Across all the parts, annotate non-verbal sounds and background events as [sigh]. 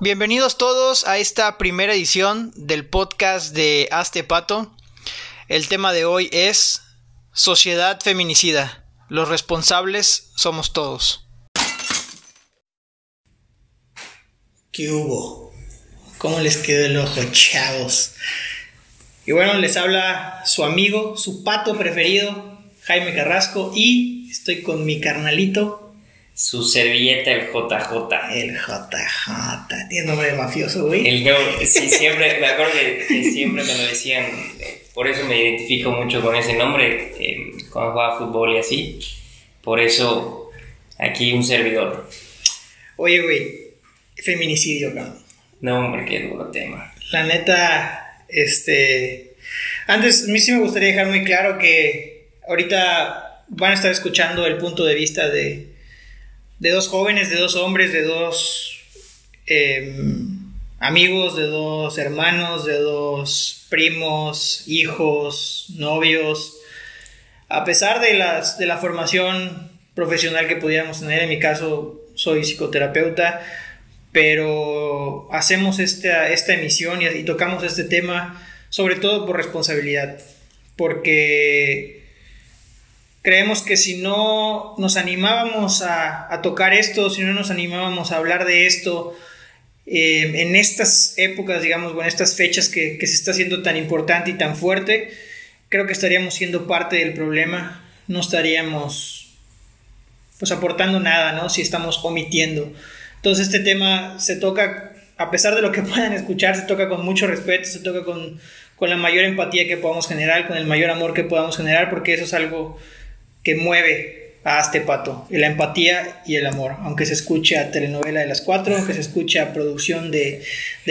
Bienvenidos todos a esta primera edición del podcast de Aste Pato. El tema de hoy es Sociedad Feminicida. Los responsables somos todos. ¿Qué hubo? ¿Cómo les quedó el ojo, chavos? Y bueno, les habla su amigo, su pato preferido, Jaime Carrasco, y estoy con mi carnalito, su servilleta, el JJ. El JJ. Tiene nombre de mafioso, güey. El no, [laughs] sí, siempre, me acuerdo que, siempre me lo decían. Por eso me identifico mucho con ese nombre cuando jugaba fútbol y así. Por eso, aquí un servidor. Oye, güey, feminicidio, cabrón. No, hombre, qué duro tema. La neta, este. Antes, a mí sí me gustaría dejar muy claro que ahorita van a estar escuchando el punto de vista de de dos jóvenes, de dos hombres, de dos em, amigos, de dos hermanos, de dos primos, hijos, novios. A pesar de, las, de la formación profesional que pudiéramos tener, en mi caso soy psicoterapeuta, pero hacemos esta, esta emisión y, tocamos este tema sobre todo por responsabilidad, porque creemos que si no nos animábamos a, tocar esto, si no nos animábamos a hablar de esto, eh, en estas épocas, digamos, o en estas fechas que, se está haciendo tan importante y tan fuerte, creo que estaríamos siendo parte del problema, no estaríamos pues aportando nada, ¿no? Si estamos omitiendo. Entonces este tema se toca, a pesar de lo que [laughs] puedan escuchar, se toca con mucho respeto, se toca con, con la mayor empatía que podamos generar, con el mayor amor que podamos generar, porque eso es algo que mueve a este pato, la empatía y el amor, aunque se escuche a telenovela de las cuatro, aunque se escuche a producción de,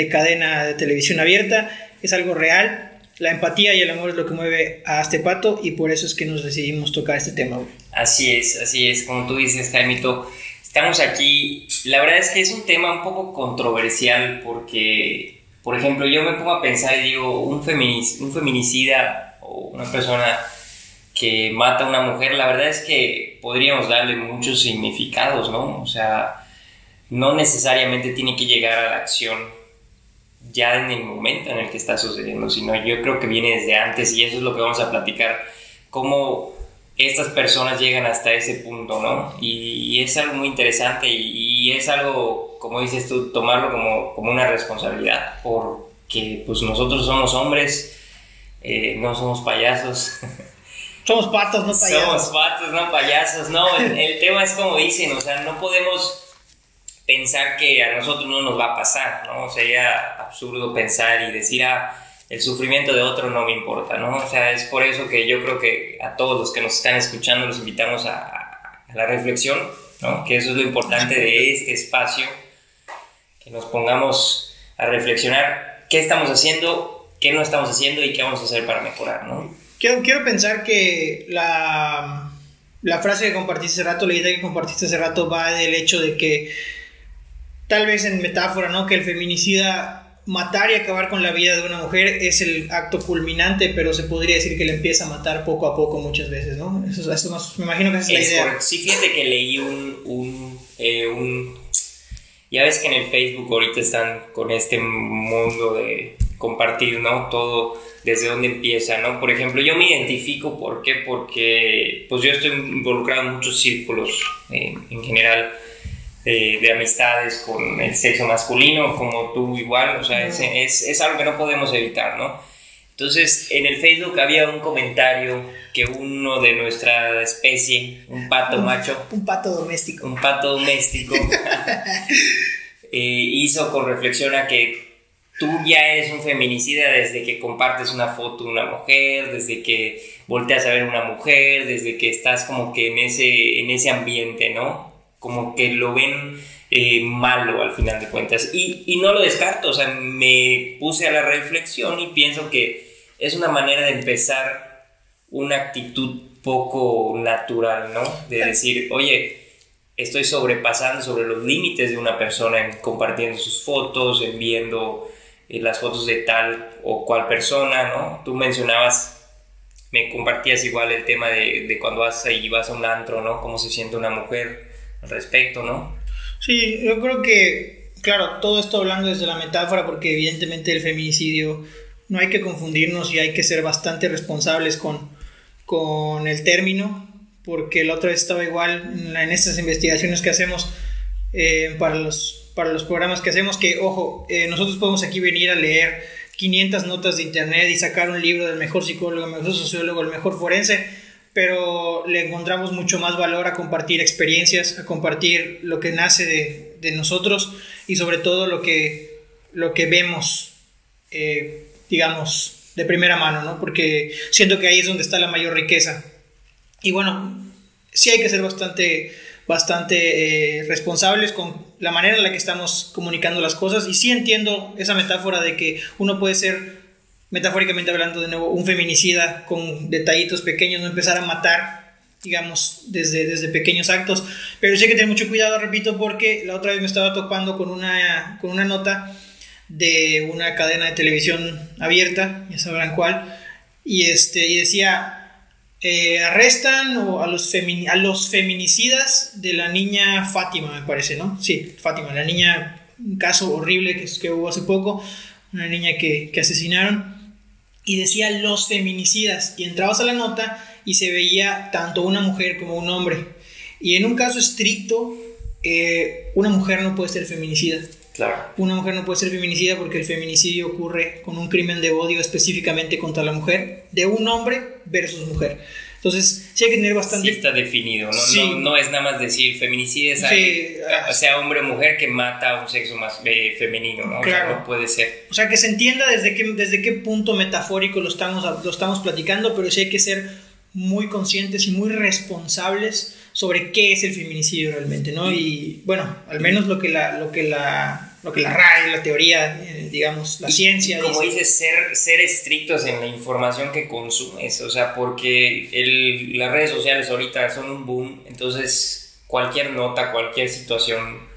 cadena de televisión abierta, es algo real, la empatía y el amor es lo que mueve a este pato y por eso es que nos decidimos tocar este tema. Así es, así es, como tú dices, Jaimito, estamos aquí, la verdad es que es un tema un poco controversial porque, por ejemplo, yo me pongo a pensar y digo, un, un feminicida o una persona que mata a una mujer, la verdad es que podríamos darle muchos significados, ¿no? O sea, no necesariamente tiene que llegar a la acción ya en el momento en el que está sucediendo, sino yo creo que viene desde antes y eso es lo que vamos a platicar, cómo estas personas llegan hasta ese punto, ¿no? Y, es algo muy interesante y, es algo, como dices tú, tomarlo como, como una responsabilidad, porque pues nosotros somos hombres, eh, no somos payasos. [laughs] Somos patos, no payasos. Somos patos, no payasos. No, el, tema es como dicen, o sea, no podemos pensar que a nosotros no nos va a pasar, ¿no? Sería absurdo pensar y decir, ah, el sufrimiento de otro no me importa, ¿no? O sea, es por eso que yo creo que a todos los que nos están escuchando los invitamos a, la reflexión, ¿no? Que eso es lo importante de este espacio, que nos pongamos a reflexionar qué estamos haciendo, qué no estamos haciendo y qué vamos a hacer para mejorar, ¿no? Quiero, pensar que la, la frase que compartiste hace rato, la idea que compartiste hace rato, va del hecho de que, tal vez en metáfora, ¿no? Que el feminicida matar y acabar con la vida de una mujer es el acto culminante, pero se podría decir que le empieza a matar poco a poco muchas veces, ¿no? Eso, eso me imagino que esa es, la idea. Sí, fíjate que leí un, un, eh, un, Ya ves que en el Facebook ahorita están con este mundo de compartir, ¿no? Todo desde dónde empieza, ¿no? Por ejemplo, yo me identifico, ¿por qué? Porque pues yo estoy involucrado en muchos círculos eh, en general de amistades con el sexo masculino, como tú igual, o sea, es, es, es, algo que no podemos evitar, ¿no? Entonces, en el Facebook había un comentario que uno de nuestra especie, un pato macho, un pato doméstico, un pato doméstico, [laughs] eh, hizo con reflexión a que tú ya eres un feminicida desde que compartes una foto de una mujer, desde que volteas a ver una mujer, desde que estás como que en ese, en ese ambiente, ¿no? Como que lo ven eh, malo al final de cuentas. Y, y, no lo descarto, o sea, me puse a la reflexión y pienso que es una manera de empezar una actitud poco natural, ¿no? De decir, oye, estoy sobrepasando sobre los límites de una persona en compartiendo sus fotos, en viendo las fotos de tal o cual persona, ¿no? Tú mencionabas me compartías igual el tema de, de cuando vas y vas a un antro, ¿no? Cómo se siente una mujer respecto, ¿no? Sí, yo creo que, claro, todo esto hablando desde la metáfora, porque evidentemente el feminicidio no hay que confundirnos y hay que ser bastante responsables con, con el término, porque la otra vez estaba igual en, en estas investigaciones que hacemos eh, para, los, para los programas que hacemos, que, ojo, eh, nosotros podemos aquí venir a leer 500 notas de internet y sacar un libro del mejor psicólogo, el mejor sociólogo, el mejor forense, pero le encontramos mucho más valor a compartir experiencias, a compartir lo que nace de, de nosotros y sobre todo lo que, lo que vemos, eh, digamos, de primera mano, ¿no? Porque siento que ahí es donde está la mayor riqueza. Y bueno, sí hay que ser bastante bastante eh, responsables con la manera en la que estamos comunicando las cosas y sí entiendo esa metáfora de que uno puede ser, metafóricamente hablando de nuevo, un feminicida con detallitos pequeños, no empezar a matar, digamos, desde, desde pequeños actos, pero sí hay que tener mucho cuidado, repito, porque la otra vez me estaba topando con una, con una nota de una cadena de televisión abierta, ya sabrán cuál, y, este, y decía, eh, arrestan a los, a los feminicidas de la niña Fátima, me parece, ¿no? Sí, Fátima, la niña, un caso horrible que, que hubo hace poco, una niña que, que asesinaron, y decía los feminicidas, y entrabas a la nota y se veía tanto una mujer como un hombre. Y en un caso estricto, eh, una mujer no puede ser feminicida. Claro. Una mujer no puede ser feminicida porque el feminicidio ocurre con un crimen de odio específicamente contra la mujer, de un hombre versus mujer. Entonces, sí hay que tener bastante... Sí está definido, ¿no? No, es nada más decir feminicidio, es alguien, ah, sea hombre o mujer que mata a un sexo más eh, femenino, ¿no? Claro. no puede ser. O sea, que se entienda desde qué, desde qué punto metafórico lo estamos, lo estamos platicando, pero sí hay que ser muy conscientes y muy responsables sobre qué es el feminicidio realmente, ¿no? Y bueno, al menos lo que la, lo que la, lo que la RAE, la teoría, eh, digamos, la ciencia. Como dices, ser, ser estrictos en la información que consumes, o sea, porque el, las redes sociales ahorita son un boom, entonces cualquier nota, cualquier situación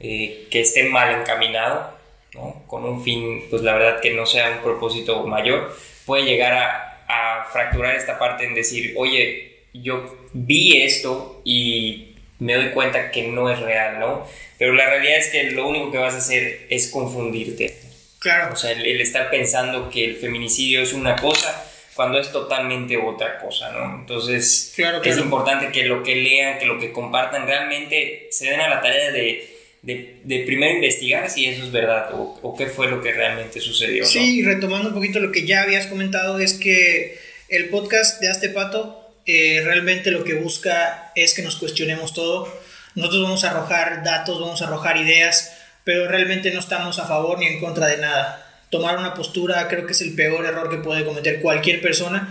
eh, que esté mal encaminado, ¿no? Con un fin, pues la verdad que no sea un propósito mayor, puede llegar a, a fracturar esta parte en decir, oye, yo vi esto y me doy cuenta que no es real, ¿no? Pero la realidad es que lo único que vas a hacer es confundirte. Claro. O sea, el, estar pensando que el feminicidio es una cosa cuando es totalmente otra cosa, ¿no? Entonces, claro, es importante que lo que lean, que lo que compartan, realmente se den a la tarea de, de, primero investigar si eso es verdad o, o, qué fue lo que realmente sucedió. Sí, retomando un poquito lo que ya habías comentado, es que el podcast de Aste Pato realmente lo que busca es que nos cuestionemos todo. Nosotros vamos a arrojar datos, vamos a arrojar ideas, pero realmente no estamos a favor ni en contra de nada. Tomar una postura creo que es el peor error que puede cometer cualquier persona.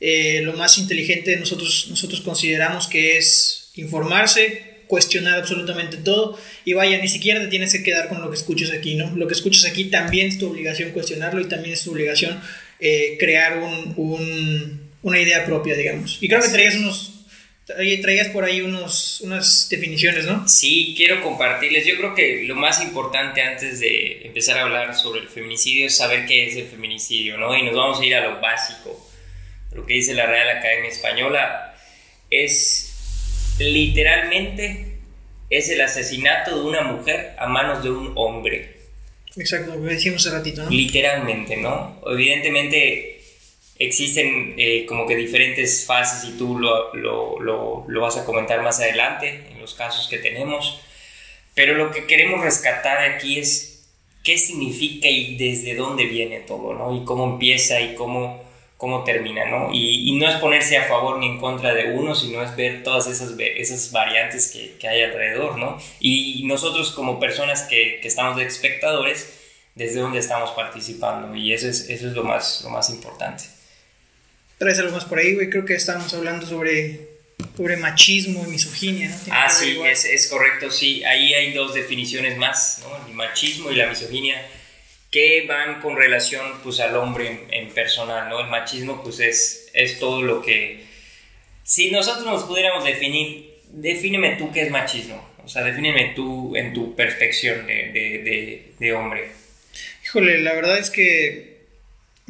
Eh, lo más inteligente nosotros, nosotros consideramos que es informarse, cuestionar absolutamente todo y vaya, ni siquiera te tienes que quedar con lo que escuches aquí, ¿no? Lo que escuches aquí también es tu obligación cuestionarlo y también es tu obligación eh, crear un, un una idea propia, digamos. Y creo que traías unos traías por ahí unos, unas definiciones, ¿no? Sí, quiero compartirles. Yo creo que lo más importante antes de empezar a hablar sobre el feminicidio es saber qué es el feminicidio, ¿no? Y nos vamos a ir a lo básico. Lo que dice la Real Academia Española es literalmente es el asesinato de una mujer a manos de un hombre. Exacto, lo decíamos hace ratito, ¿no? Literalmente, ¿no? Evidentemente existen eh, como que diferentes fases y tú lo, lo, lo, vas a comentar más adelante en los casos que tenemos. Pero lo que queremos rescatar aquí es qué significa y desde dónde viene todo, ¿no? Y cómo empieza y cómo, cómo termina, ¿no? Y, y no es ponerse a favor ni en contra de uno, sino es ver todas esas, esas variantes que, que hay alrededor, ¿no? Y nosotros como personas que, que estamos de espectadores, desde dónde estamos participando y eso es, eso es lo, más, lo más importante traes algo más por ahí, güey. Creo que estábamos hablando sobre, sobre machismo y misoginia, ¿no? Ah, sí, es, es, correcto, sí. Ahí hay dos definiciones más, ¿no? El machismo y la misoginia, que van con relación, pues, al hombre en, personal, ¿no? El machismo, pues, es, es todo lo que... Si nosotros nos pudiéramos definir, defíneme tú qué es machismo. O sea, defíneme tú en tu perspectiva de, de, de, de hombre. Híjole, la verdad es que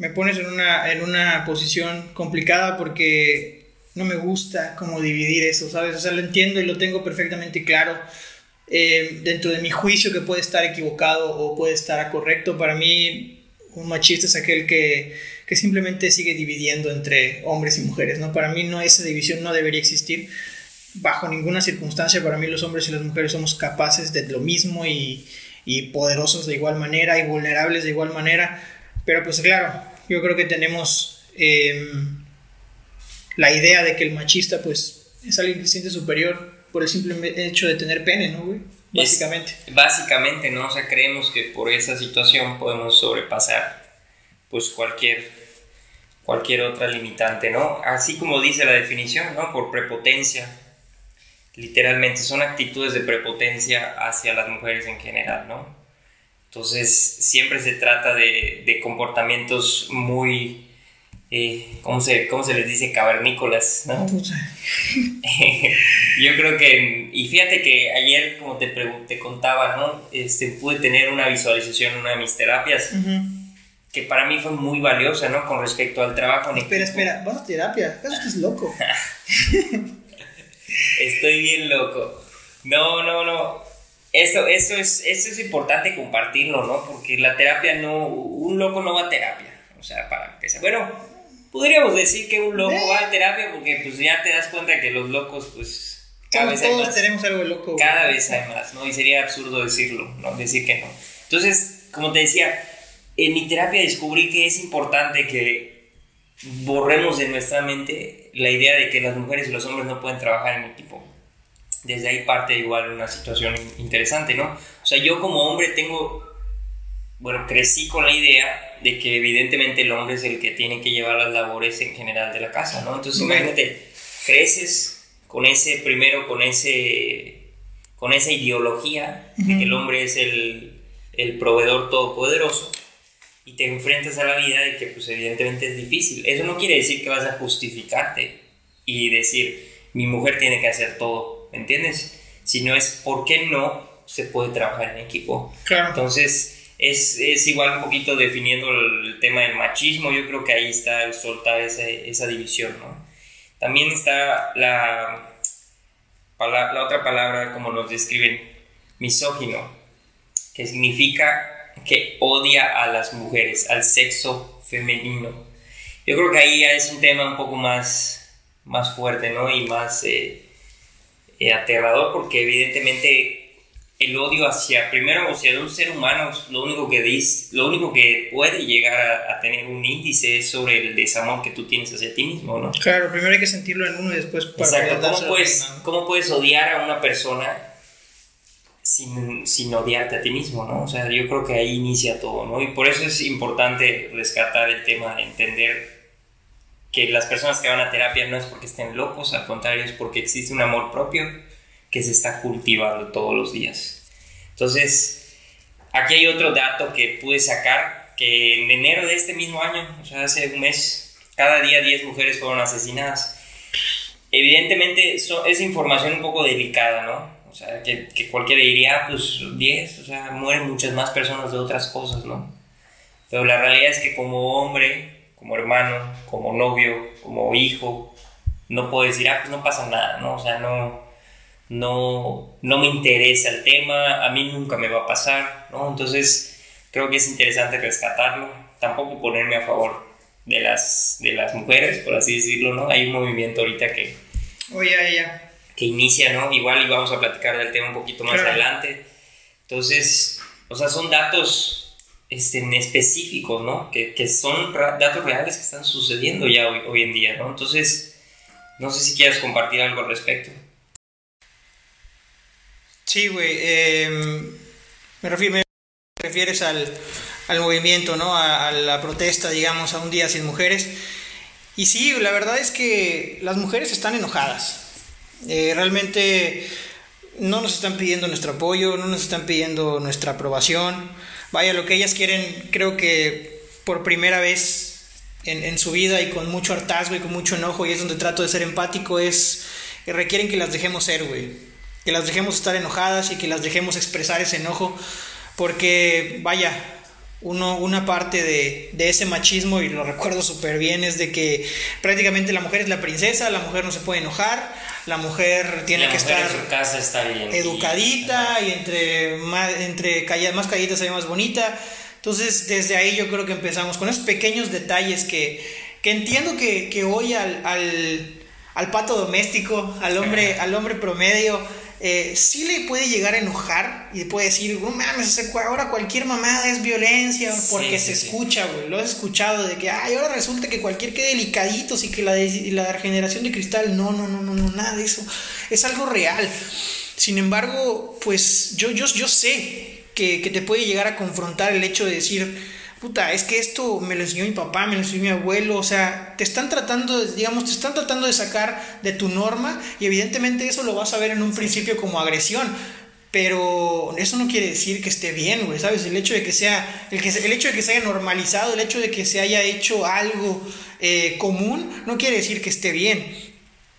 me pones en una, en una posición complicada porque no me gusta como dividir eso, ¿sabes? O sea, lo entiendo y lo tengo perfectamente claro. Eh, dentro de mi juicio que puede estar equivocado o puede estar correcto, para mí un machista es aquel que, que simplemente sigue dividiendo entre hombres y mujeres, ¿no? Para mí no esa división no debería existir bajo ninguna circunstancia. Para mí los hombres y las mujeres somos capaces de lo mismo y, y poderosos de igual manera y vulnerables de igual manera. Pero pues claro, yo creo que tenemos em, la idea de que el machista pues es alguien que se siente superior por el simple hecho de tener pene, ¿no, güey? Básicamente. básicamente, ¿no? O sea, creemos que por esa situación podemos sobrepasar pues cualquier cualquier otra limitante, ¿no? Así como dice la definición, ¿no? Por prepotencia. Literalmente son actitudes de prepotencia hacia las mujeres en general, ¿no? Entonces, siempre se trata de, de comportamientos muy, eh, ¿cómo, se, ¿cómo se les dice? Cavernícolas, ¿no? [laughs] Yo creo que, y fíjate que ayer, como te, te contaba, ¿no? Este, pude tener una visualización en una de mis terapias. Que para mí fue muy valiosa, ¿no? Con respecto al trabajo Espera, espera, vas a terapia. ¿Acaso estás loco? [laughs] Estoy bien loco. No, no, no. Eso, eso, es, eso es importante compartirlo, ¿no? Porque la terapia no. Un loco no va a terapia. O sea, para empezar. Bueno, podríamos decir que un loco va a terapia porque pues ya te das cuenta que los locos, pues. Cada vez todos tenemos algo loco. Cada vez hay más, ¿no? Y sería absurdo decirlo, ¿no? Decir que no. Entonces, como te decía, en mi terapia descubrí que es importante que borremos de nuestra mente la idea de que las mujeres y los hombres no pueden trabajar en equipo desde ahí parte igual una situación interesante, ¿no? O sea, yo como hombre tengo, bueno, crecí con la idea de que evidentemente el hombre es el que tiene que llevar las labores en general de la casa, ¿no? Entonces, imagínate, creces con ese, primero con ese, con esa ideología de que el hombre es el, el proveedor todopoderoso y te enfrentas a la vida de que pues evidentemente es difícil. Eso no quiere decir que vas a justificarte y decir, mi mujer tiene que hacer todo ¿me entiendes? Si no es por qué no se puede trabajar en equipo. Claro. Entonces, es, es, igual un poquito definiendo el, tema del machismo, yo creo que ahí está el soltar esa, esa división, ¿no? También está la, la otra palabra, como nos describen, misógino, que significa que odia a las mujeres, al sexo femenino. Yo creo que ahí es un tema un poco más, más fuerte, ¿no? Y más... Eh, eh, aterrador porque evidentemente el odio hacia, primero, hacia un ser humano, lo único que dice, lo único que puede llegar a, tener un índice es sobre el desamor que tú tienes hacia ti mismo, ¿no? Claro, primero hay que sentirlo en uno y después para Exacto. ¿Cómo puedes, ¿Cómo puedes odiar a una persona sin, sin, odiarte a ti mismo, ¿no? O sea, yo creo que ahí inicia todo, ¿no? Y por eso es importante rescatar el tema, de entender que las personas que van a terapia no es porque estén locos, al contrario, es porque existe un amor propio que se está cultivando todos los días. Entonces, aquí hay otro dato que pude sacar, que en enero de este mismo año, o sea, hace un mes, cada día 10 mujeres fueron asesinadas. Evidentemente, eso es información un poco delicada, ¿no? O sea, que, que cualquiera diría, ah, pues 10, o sea, mueren muchas más personas de otras cosas, ¿no? Pero la realidad es que como hombre, como hermano, como novio, como hijo, no puedo decir, ah, pues no pasa nada, ¿no? O sea, no, no, no me interesa el tema, a mí nunca me va a pasar, ¿no? Entonces, creo que es interesante rescatarlo, tampoco ponerme a favor de las, de las mujeres, por así decirlo, ¿no? Hay un movimiento ahorita que... Oye, ella. Que inicia, ¿no? Igual y vamos a platicar del tema un poquito más adelante. Entonces, o sea, son datos este, específicos, ¿no? Que, que, son datos reales que están sucediendo ya hoy, en día, ¿no? Entonces, no sé si quieres compartir algo al respecto. Sí, güey. Em, me, refieres al, al, movimiento, ¿no? A, la protesta, digamos, a un día sin mujeres. Y sí, la verdad es que las mujeres están enojadas. Eh, realmente no nos están pidiendo nuestro apoyo, no nos están pidiendo nuestra aprobación vaya, lo que ellas quieren, creo que por primera vez en, su vida y con mucho hartazgo y con mucho enojo, y es donde trato de ser empático, es que requieren que las dejemos ser, güey. Que las dejemos estar enojadas y que las dejemos expresar ese enojo, porque vaya, uno, una parte de, ese machismo, y lo recuerdo súper bien, es de que prácticamente la mujer es la princesa, la mujer no se puede enojar, la mujer tiene que estar educadita y entre más, entre más callita se ve más bonita. Entonces, desde ahí yo creo que empezamos con esos pequeños detalles que, que entiendo que, que hoy al, al, al, pato doméstico, al hombre, al hombre promedio, eh, sí le puede llegar a enojar y puede decir, no mames, ahora cualquier mamada es violencia porque se escucha, güey. Lo has escuchado de que, ay, ahora resulta que cualquier que delicaditos y que la, la generación de cristal, no, no, no, no, no, nada de eso. Es algo real. Sin embargo, pues yo, yo, yo sé que, que te puede llegar a confrontar el hecho de decir, puta, es que esto me lo enseñó mi papá, me lo enseñó mi abuelo, o sea, te están tratando, digamos, te están tratando de sacar de tu norma y evidentemente eso lo vas a ver en un principio como agresión. Pero eso no quiere decir que esté bien, güey, ¿sabes? El hecho de que sea, el, que, el hecho de que se haya normalizado, el hecho de que se haya hecho algo eh, común, no quiere decir que esté bien.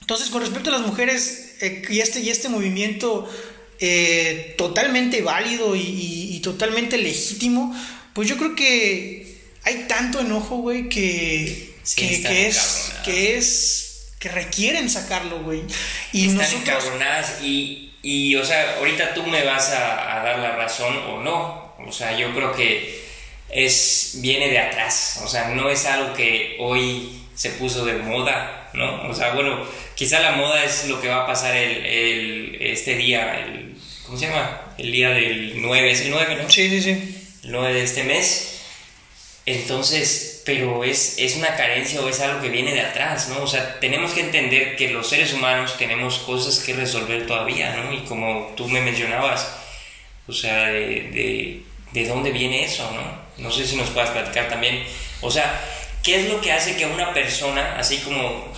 Entonces, con respecto a las mujeres eh, y, este, y este movimiento eh, totalmente válido y totalmente legítimo, pues yo creo que hay tanto enojo, güey, que, que, es, que es, que requieren sacarlo, güey. Y están nosotros... y, y, o sea, ahorita tú me vas a, dar la razón o no. O sea, yo creo que es, viene de atrás. O sea, no es algo que hoy se puso de moda, ¿no? O sea, bueno, quizá la moda es lo que va a pasar el, el, este día, el, ¿cómo se llama? El día del 9, es el 9, ¿no? Sí, sí, sí no de este mes. Entonces, pero es, es una carencia o es algo que viene de atrás, ¿no? O sea, tenemos que entender que los seres humanos tenemos cosas que resolver todavía, ¿no? Y como tú me mencionabas, o sea, de, de, dónde viene eso, ¿no? No sé si nos puedas platicar también. O sea, ¿qué es lo que hace que una persona, así como,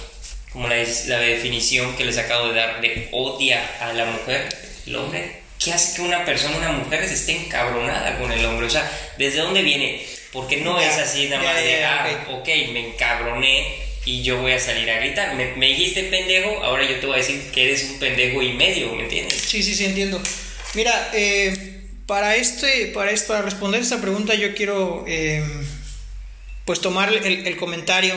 como la, la definición que les acabo de dar, de odia a la mujer, el hombre, ¿qué hace que una persona, una mujer, se esté encabronada con el hombre? O sea, ¿desde dónde viene? Porque no es así nada más de, ah, ok, me encabroné y yo voy a salir a gritar. Me, dijiste pendejo, ahora yo te voy a decir que eres un pendejo y medio, ¿me entiendes? Sí, sí, sí, entiendo. Mira, eh, para, este, para, esto, para responder esta pregunta yo quiero eh, pues tomar el, el comentario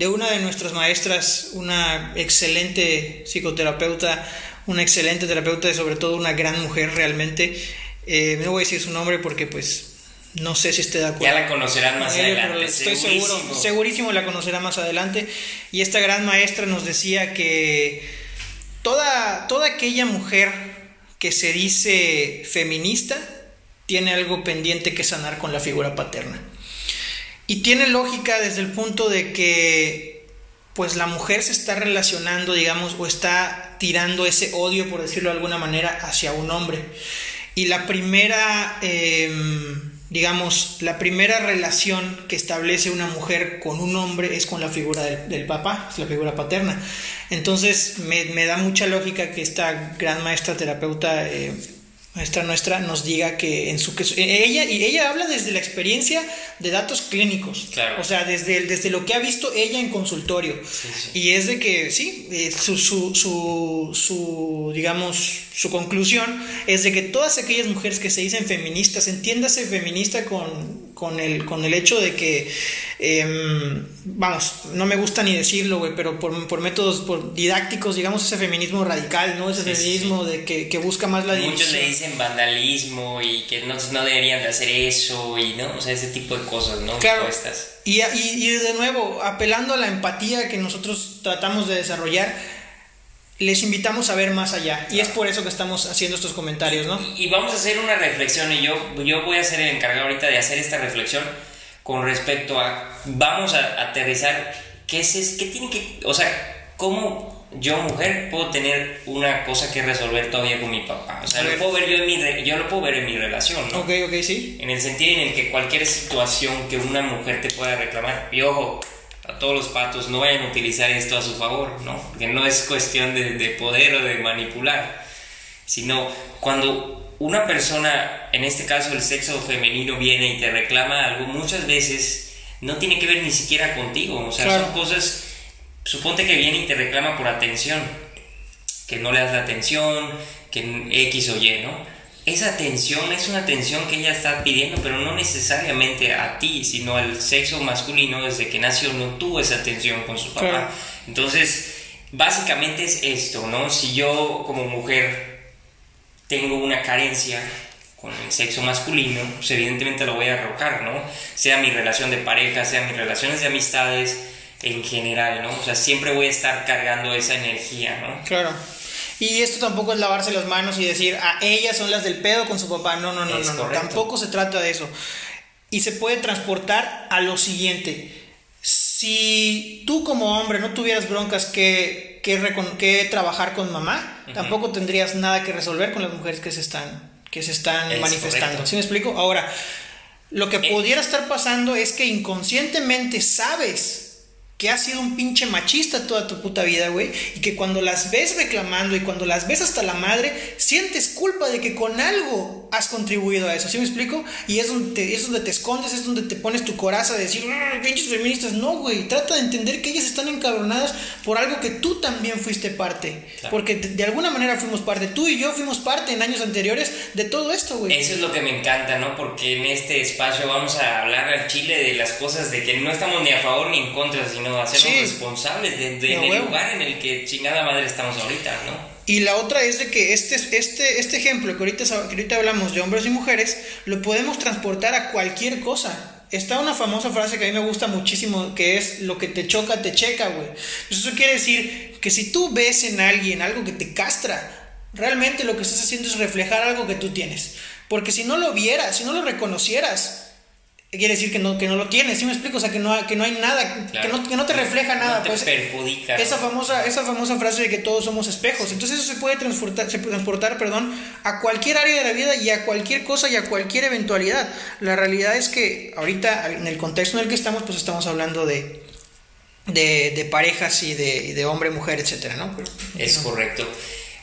de una de nuestras maestras, una excelente psicoterapeuta, una excelente terapeuta y sobre todo una gran mujer realmente. Eh, no voy a decir su nombre porque pues no sé si esté de acuerdo. Ya la conocerán más adelante. Estoy seguro, segurísimo la conocerá más adelante. Y esta gran maestra nos decía que toda, toda aquella mujer que se dice feminista tiene algo pendiente que sanar con la figura paterna. Y tiene lógica desde el punto de que pues la mujer se está relacionando, digamos, o está tirando ese odio, por decirlo de alguna manera, hacia un hombre. Y la primera, em, digamos, la primera relación que establece una mujer con un hombre es con la figura del, papá, es la figura paterna. Entonces me, da mucha lógica que esta gran maestra terapeuta... Eh, maestra nuestra nos diga que en su que ella y ella habla desde la experiencia de datos clínicos. O sea desde desde lo que ha visto ella en consultorio. Y es de que sí eh, su, su, su, su, digamos su conclusión es de que todas aquellas mujeres que se dicen feministas entiéndase feminista con con el, con el hecho de que, em, vamos, no me gusta ni decirlo, güey, pero por, por, métodos por didácticos, digamos, ese feminismo radical, ¿no? Ese feminismo de que, que, busca más la división. Muchos le dicen vandalismo y que no, no, deberían de hacer eso y, ¿no? O sea, ese tipo de cosas, ¿no? Claro. Y, y, y de nuevo, apelando a la empatía que nosotros tratamos de desarrollar, les invitamos a ver más allá. Y es por eso que estamos haciendo estos comentarios, ¿no? Y, vamos a hacer una reflexión y yo, yo voy a ser el encargado ahorita de hacer esta reflexión con respecto a, vamos a aterrizar, ¿qué es, qué tiene que, o sea, cómo yo mujer puedo tener una cosa que resolver todavía con mi papá? O sea, lo puedo ver yo en mi, yo lo puedo ver en mi relación, ¿no? Ok, ok, sí. En el sentido en el que cualquier situación que una mujer te pueda reclamar, y ojo, a todos los patos no vayan a utilizar esto a su favor, ¿no? Porque no es cuestión de, de poder o de manipular, sino cuando una persona, en este caso el sexo femenino, viene y te reclama algo, muchas veces no tiene que ver ni siquiera contigo, o sea, son cosas, suponte que viene y te reclama por atención, que no le das la atención, que X o Y, ¿no? Esa atención es una atención que ella está pidiendo, pero no necesariamente a ti, sino al sexo masculino desde que nació no tuvo esa atención con su papá. Entonces, básicamente es esto, ¿no? Si yo como mujer tengo una carencia con el sexo masculino, pues evidentemente lo voy a arrojar, ¿no? Sea mi relación de pareja, sea mis relaciones de amistades en general, ¿no? O sea, siempre voy a estar cargando esa energía, ¿no? Claro. Y esto tampoco es lavarse las manos y decir, a ah, ellas son las del pedo con su papá. No, no, no, no, no. Tampoco se trata de eso. Y se puede transportar a lo siguiente. Si tú como hombre no tuvieras broncas que, que, trabajar con mamá, tampoco tendrías nada que resolver con las mujeres que se están, que se están manifestando. ¿Sí me explico? Ahora, lo que eh. pudiera estar pasando es que inconscientemente sabes que has sido un pinche machista toda tu puta vida, güey, y que cuando las ves reclamando y cuando las ves hasta la madre, sientes culpa de que con algo has contribuido a eso, ¿sí me explico? Y es donde te, es donde te escondes, es donde te pones tu coraza de decir, mm, pinches feministas, no, güey, trata de entender que ellas están encabronadas por algo que tú también fuiste parte, porque de, alguna manera fuimos parte, tú y yo fuimos parte en años anteriores de todo esto, güey. Eso es lo que me encanta, ¿no? Porque en este espacio vamos a hablar al chile de las cosas de que no estamos ni a favor ni en contra, sino hacernos responsables de, del lugar en el que chingada madre estamos ahorita, ¿no? Y la otra es de que este, este, este ejemplo que ahorita, que ahorita hablamos de hombres y mujeres, lo podemos transportar a cualquier cosa. Está una famosa frase que a mí me gusta muchísimo, que es lo que te choca, te checa, güey. Pues eso quiere decir que si tú ves en alguien algo que te castra, realmente lo que estás haciendo es reflejar algo que tú tienes. Porque si no lo vieras, si no lo reconocieras, quiere decir que no, que no lo tienes, ¿sí me explico? O sea, que no, que no hay nada, que, no, que no te refleja nada. No te pues, perjudica. Esa famosa, esa famosa frase de que todos somos espejos. Entonces eso se puede transportar, se puede transportar perdón, a cualquier área de la vida y a cualquier cosa y a cualquier eventualidad. La realidad es que ahorita, en el contexto en el que estamos, pues estamos hablando de, de, de parejas y de, de hombre, mujer, etcétera, ¿no? es correcto.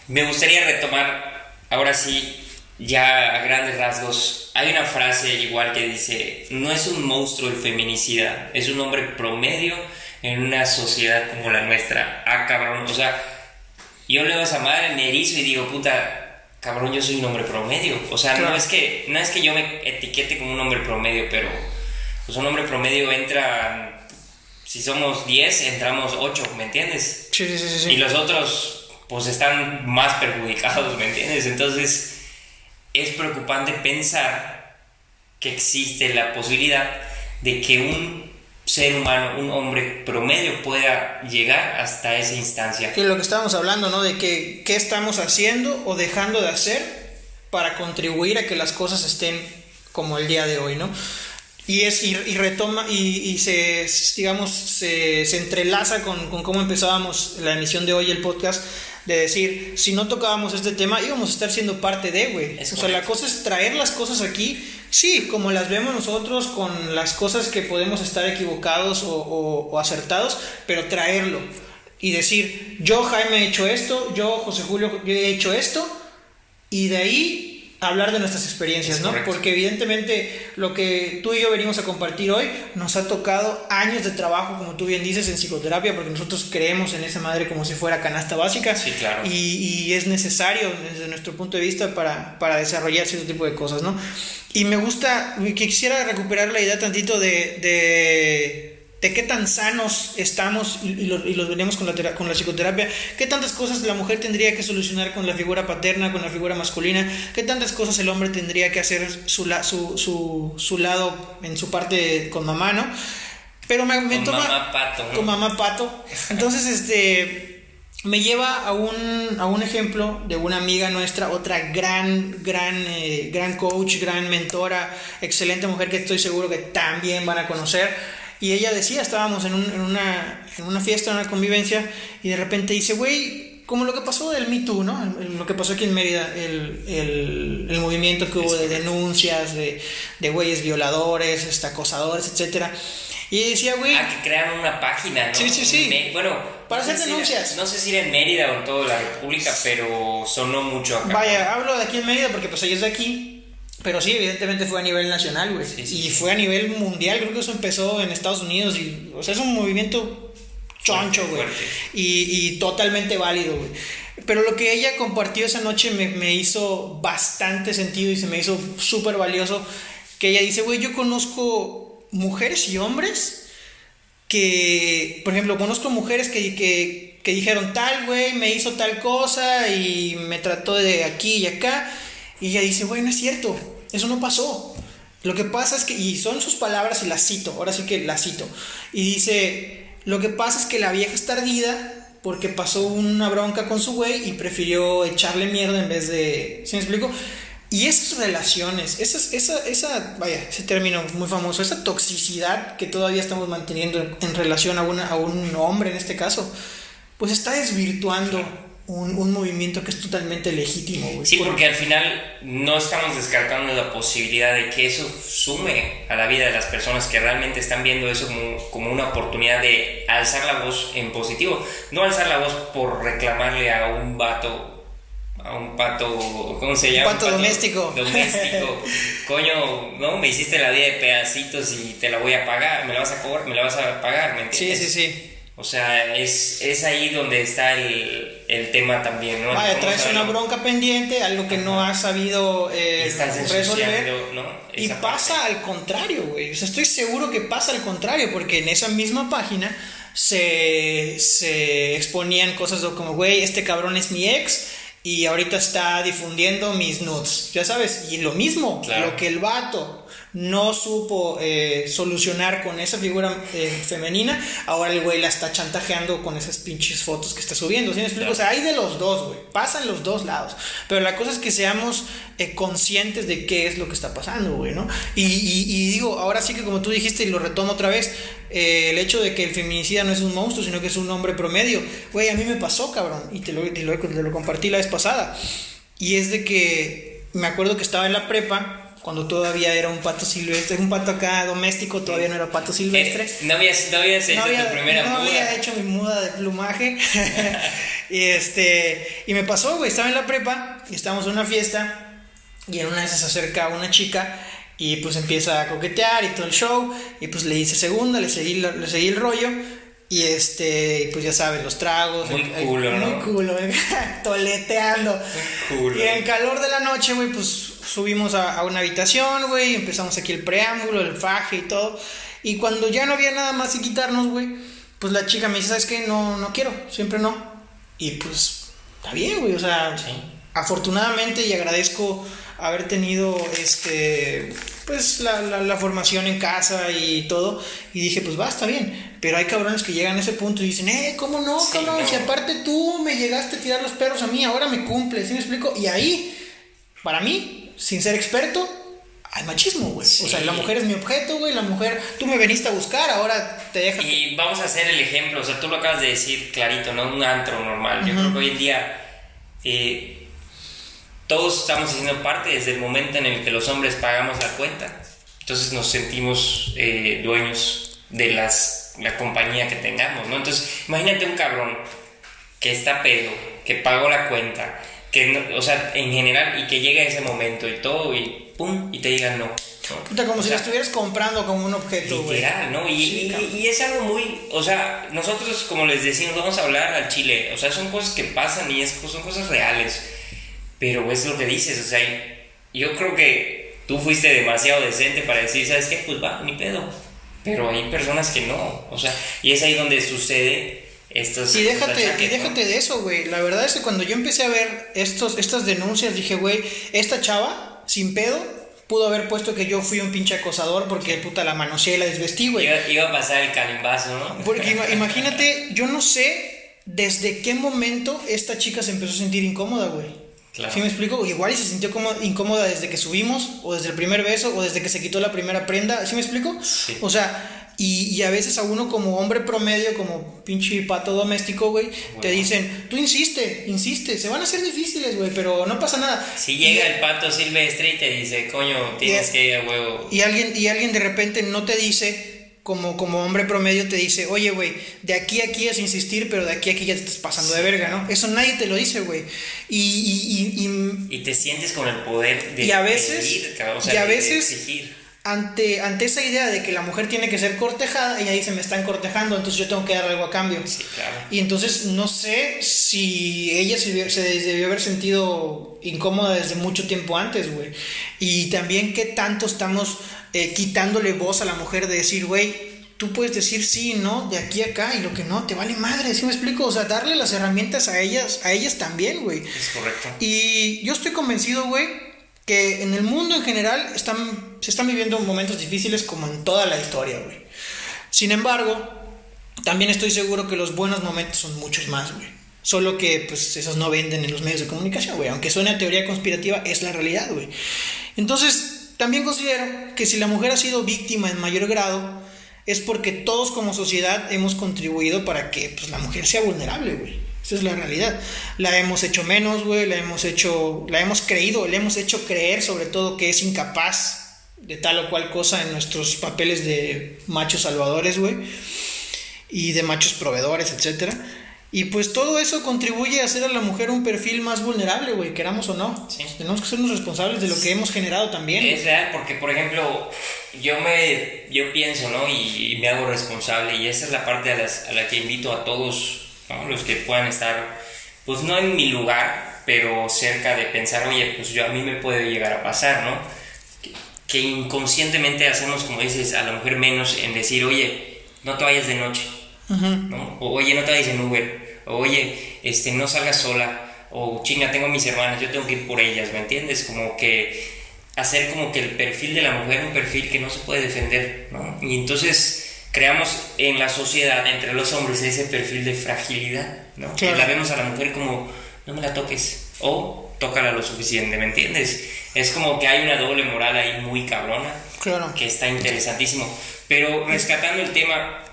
Me gustaría retomar, ahora sí, ya a grandes rasgos, hay una frase igual que dice, no es un monstruo el feminicida, es un hombre promedio en una sociedad como la nuestra. Ah, cabrón, o sea, yo leo a esa madre, me erizo y digo, puta, cabrón, yo soy un hombre promedio. O sea, no, es que, no es que yo me etiquete como un hombre promedio, pero pues un hombre promedio entra, si somos 10, entramos 8, ¿me entiendes? Sí, sí, sí, Y los otros, pues están más perjudicados, ¿me entiendes? Entonces es preocupante pensar que existe la posibilidad de que un ser humano, un hombre promedio pueda llegar hasta esa instancia. Que lo que estábamos hablando, ¿no? De que qué estamos haciendo o dejando de hacer para contribuir a que las cosas estén como el día de hoy, ¿no? Y, es, y, retoma y, se, digamos, se, se entrelaza con, con, cómo empezábamos la emisión de hoy, el podcast, de decir, si no tocábamos este tema, íbamos a estar siendo parte de, güey. O sea, la cosa es traer las cosas aquí, sí, como las vemos nosotros, con las cosas que podemos estar equivocados o, o acertados, pero traerlo. Y decir, yo Jaime he hecho esto, yo José Julio he hecho esto, y de ahí hablar de nuestras experiencias, ¿no? Porque evidentemente lo que tú y yo venimos a compartir hoy nos ha tocado años de trabajo, como tú bien dices, en psicoterapia, porque nosotros creemos en esa madre como si fuera canasta básica. Sí, claro. Y, es necesario desde nuestro punto de vista para, para desarrollar cierto tipo de cosas, ¿no? Y me gusta, quisiera recuperar la idea tantito de de qué tan sanos estamos y, los lo venimos con la, con la psicoterapia, qué tantas cosas la mujer tendría que solucionar con la figura paterna, con la figura masculina, qué tantas cosas el hombre tendría que hacer su, su, su, su lado en su parte con mamá, ¿no? Pero me, me con toma... Mamá pato. Con mamá pato. Entonces, este... Me lleva a un, a un ejemplo de una amiga nuestra, otra gran, gran, eh, gran coach, gran mentora, excelente mujer que estoy seguro que también van a conocer y ella decía, estábamos en, en, una, en una fiesta, en una convivencia, y de repente dice, güey, como lo que pasó del Me Too, ¿no? Lo que pasó aquí en Mérida, el, el, el movimiento que hubo de denuncias de, de güeyes violadores, este, acosadores, etcétera. Y decía, güey. Ah, que crearon una página, ¿no? Sí, sí, sí. bueno, para hacer denuncias. no sé si era en Mérida o en toda la República, pero sonó mucho acá. Vaya, hablo de aquí en Mérida porque pues ella es de aquí. Pero sí, evidentemente fue a nivel nacional, güey. y fue a nivel mundial, creo que eso empezó en Estados Unidos. Y, o sea, es un movimiento choncho, güey. Y, y, totalmente válido, güey. Pero lo que ella compartió esa noche me, me hizo bastante sentido y se me hizo súper valioso. Que ella dice, güey, yo conozco mujeres y hombres que, por ejemplo, conozco mujeres que, que, que dijeron tal, güey, me hizo tal cosa y me trató de aquí y acá. Y ella dice, güey, no es cierto, eso no pasó. Lo que pasa es que, y son sus palabras y las cito, ahora sí que las cito. Y dice, lo que pasa es que la vieja está ardida porque pasó una bronca con su güey y prefirió echarle mierda en vez de... ¿Sí me explico? Y esas relaciones, esa, esa, esa, vaya, ese término muy famoso, esa toxicidad que todavía estamos manteniendo en, relación a, una, a un hombre en este caso, pues está desvirtuando un, un, movimiento que es totalmente legítimo. Güey. Sí, porque al final no estamos descartando la posibilidad de que eso sume a la vida de las personas que realmente están viendo eso como, como una oportunidad de alzar la voz en positivo. No alzar la voz por reclamarle a un vato a un pato, ¿cómo se llama? Un pato, doméstico. Doméstico. [laughs] Coño, no, me hiciste la vida de pedacitos y te la voy a pagar, me la vas a cobrar, me la vas a pagar, ¿me entiendes? Sí, sí, sí. O sea, es, es ahí donde está el, el tema también, ¿no? Vaya, traes una bronca pendiente, algo que no has sabido eh, resolver. ¿no? Y pasa al contrario, güey. O sea, estoy seguro que pasa al contrario, porque en esa misma página se, se exponían cosas como, güey, este cabrón es mi ex y ahorita está difundiendo mis nudes, ya sabes, y lo mismo, lo que el vato no supo eh, solucionar con esa figura eh, femenina, ahora el güey la está chantajeando con esas pinches fotos que está subiendo. ¿sí me? O sea, hay de los dos, güey. Pasan los dos lados. Pero la cosa es que seamos eh, conscientes de qué es lo que está pasando, güey, ¿no? Y, y, digo, ahora sí que como tú dijiste y lo retomo otra vez, el hecho de que el feminicida no es un monstruo, sino que es un hombre promedio. Güey, a mí me pasó, cabrón. Y te lo, te lo compartí la vez pasada. Y es de que me acuerdo que estaba en la prepa cuando todavía era un pato silvestre, un pato acá doméstico, todavía no era pato silvestre. Eh, no, habías, no habías hecho tu primera no muda. No había hecho mi muda de plumaje. [laughs] y este, y me pasó, güey, estaba en la prepa y estábamos en una fiesta y en una vez se acerca una chica y pues empieza a coquetear y todo el show y pues le hice segunda, le seguí, le seguí el rollo y este, pues ya sabes, los tragos. Muy culo, Muy culo, [laughs] toleteando. Y en calor de la noche, güey, pues subimos a, una habitación, güey, empezamos aquí el preámbulo, el faje y todo. Y cuando ya no había nada más que quitarnos, güey, pues la chica me dice, ¿sabes qué? No, no quiero, siempre no. Y pues, está bien, güey, o sea, afortunadamente y agradezco haber tenido este pues la, la, formación en casa y todo y dije pues va está bien pero hay cabrones que llegan a ese punto y dicen eh cómo no cabrón si aparte tú me llegaste a tirar los perros a mí ahora me cumple ¿sí me explico? y ahí para mí sin ser experto hay machismo, güey. O sea, la mujer es mi objeto, güey. La mujer, tú me veniste a buscar, ahora te dejas. Y vamos a hacer el ejemplo, o sea, tú lo acabas de decir clarito, ¿no? Un antro normal. Yo creo que hoy en día eh, todos estamos haciendo parte desde el momento en el que los hombres pagamos la cuenta. Entonces nos sentimos eh, dueños de las, la compañía que tengamos, ¿no? Entonces, imagínate un cabrón que está pedo, que pagó la cuenta, que, o sea, en general, y que llega ese momento y todo, y pum, y te digan no. Puta, como si la estuvieras comprando como un objeto. Literal, ¿no? Y, y, es algo muy. O sea, nosotros, como les decimos, vamos a hablar al chile. O sea, son cosas que pasan y es, son cosas reales. Pero es lo que dices, o sea, yo creo que tú fuiste demasiado decente para decir, ¿sabes qué? Pues va, ni pedo. Pero hay personas que no, o sea, y es ahí donde sucede estos... Y déjate, y déjate de eso, güey. La verdad es que cuando yo empecé a ver estos, estas denuncias, dije, güey, esta chava, sin pedo, pudo haber puesto que yo fui un pinche acosador porque puta la manoseé y la desvestí, güey. Iba, a pasar el calimbazo, ¿no? Porque [laughs] imagínate, yo no sé desde qué momento esta chica se empezó a sentir incómoda, güey. ¿Sí me explico? Igual y se sintió como incómoda desde que subimos, o desde el primer beso, o desde que se quitó la primera prenda. ¿Sí me explico? O sea, y, y, a veces a uno como hombre promedio, como pinche pato doméstico, güey, te dicen, tú insiste, insiste, se van a hacer difíciles, güey, pero no pasa nada. Si llega el pato silvestre y te dice, coño, tienes que ir a huevo. Y alguien, y alguien de repente no te dice como, como hombre promedio te dice, oye, güey, de aquí a aquí es insistir, pero de aquí a aquí ya te estás pasando de verga, ¿no? Eso nadie te lo dice, güey. Y, y, y, y, te sientes con el poder de y a veces, y a veces ante, ante esa idea de que la mujer tiene que ser cortejada, ella dice, me están cortejando, entonces yo tengo que dar algo a cambio. Sí, claro. Y entonces no sé si ella se, se debió haber sentido incómoda desde mucho tiempo antes, güey. Y también qué tanto estamos eh, quitándole voz a la mujer de decir, güey, tú puedes decir sí, no, de aquí a acá, y lo que no, te vale madre, ¿sí me explico? O sea, darle las herramientas a ellas, a ellas también, güey. Es correcto. Y yo estoy convencido, güey, que en el mundo en general se están viviendo momentos difíciles como en toda la historia, güey. Sin embargo, también estoy seguro que los buenos momentos son muchos más, güey. Solo que, pues, esos no venden en los medios de comunicación, güey. Aunque suene a teoría conspirativa, es la realidad, güey. Entonces, también considero que si la mujer ha sido víctima en mayor grado, es porque todos como sociedad hemos contribuido para que pues, la mujer sea vulnerable, güey. Esa es la realidad. La hemos hecho menos, güey, la hemos hecho, la hemos creído, le hemos hecho creer sobre todo que es incapaz de tal o cual cosa en nuestros papeles de machos salvadores, güey, y de machos proveedores, etcétera. Y pues todo eso contribuye a hacer a la mujer un perfil más vulnerable, güey, queramos o no. Sí. Tenemos que sernos responsables de lo que hemos generado también. Es real, porque por ejemplo, yo me yo pienso, ¿no? Y, y me hago responsable, y esa es la parte a, las- a la que invito a todos, ¿no? Los que puedan estar, pues no en mi lugar, pero cerca de pensar, oye, pues yo a mí me puede llegar a pasar, ¿no? Que, que inconscientemente hacemos, como dices, a la mujer menos en decir, oye, no te vayas de noche. ¿no? O, oye, no te vayas en Uber, o oye, este, no salgas sola, o chinga, tengo a mis hermanas, yo tengo que ir por ellas, ¿me entiendes? Como que hacer como que el perfil de la mujer un perfil que no se puede defender, ¿no? Y entonces creamos en la sociedad, entre los hombres, ese perfil de fragilidad, ¿no? Que la vemos a la mujer como, no me la toques, o tócala lo suficiente, ¿me entiendes? Es como que hay una doble moral ahí muy cabrona Claro. que está interesantísimo. Pero rescatando el tema,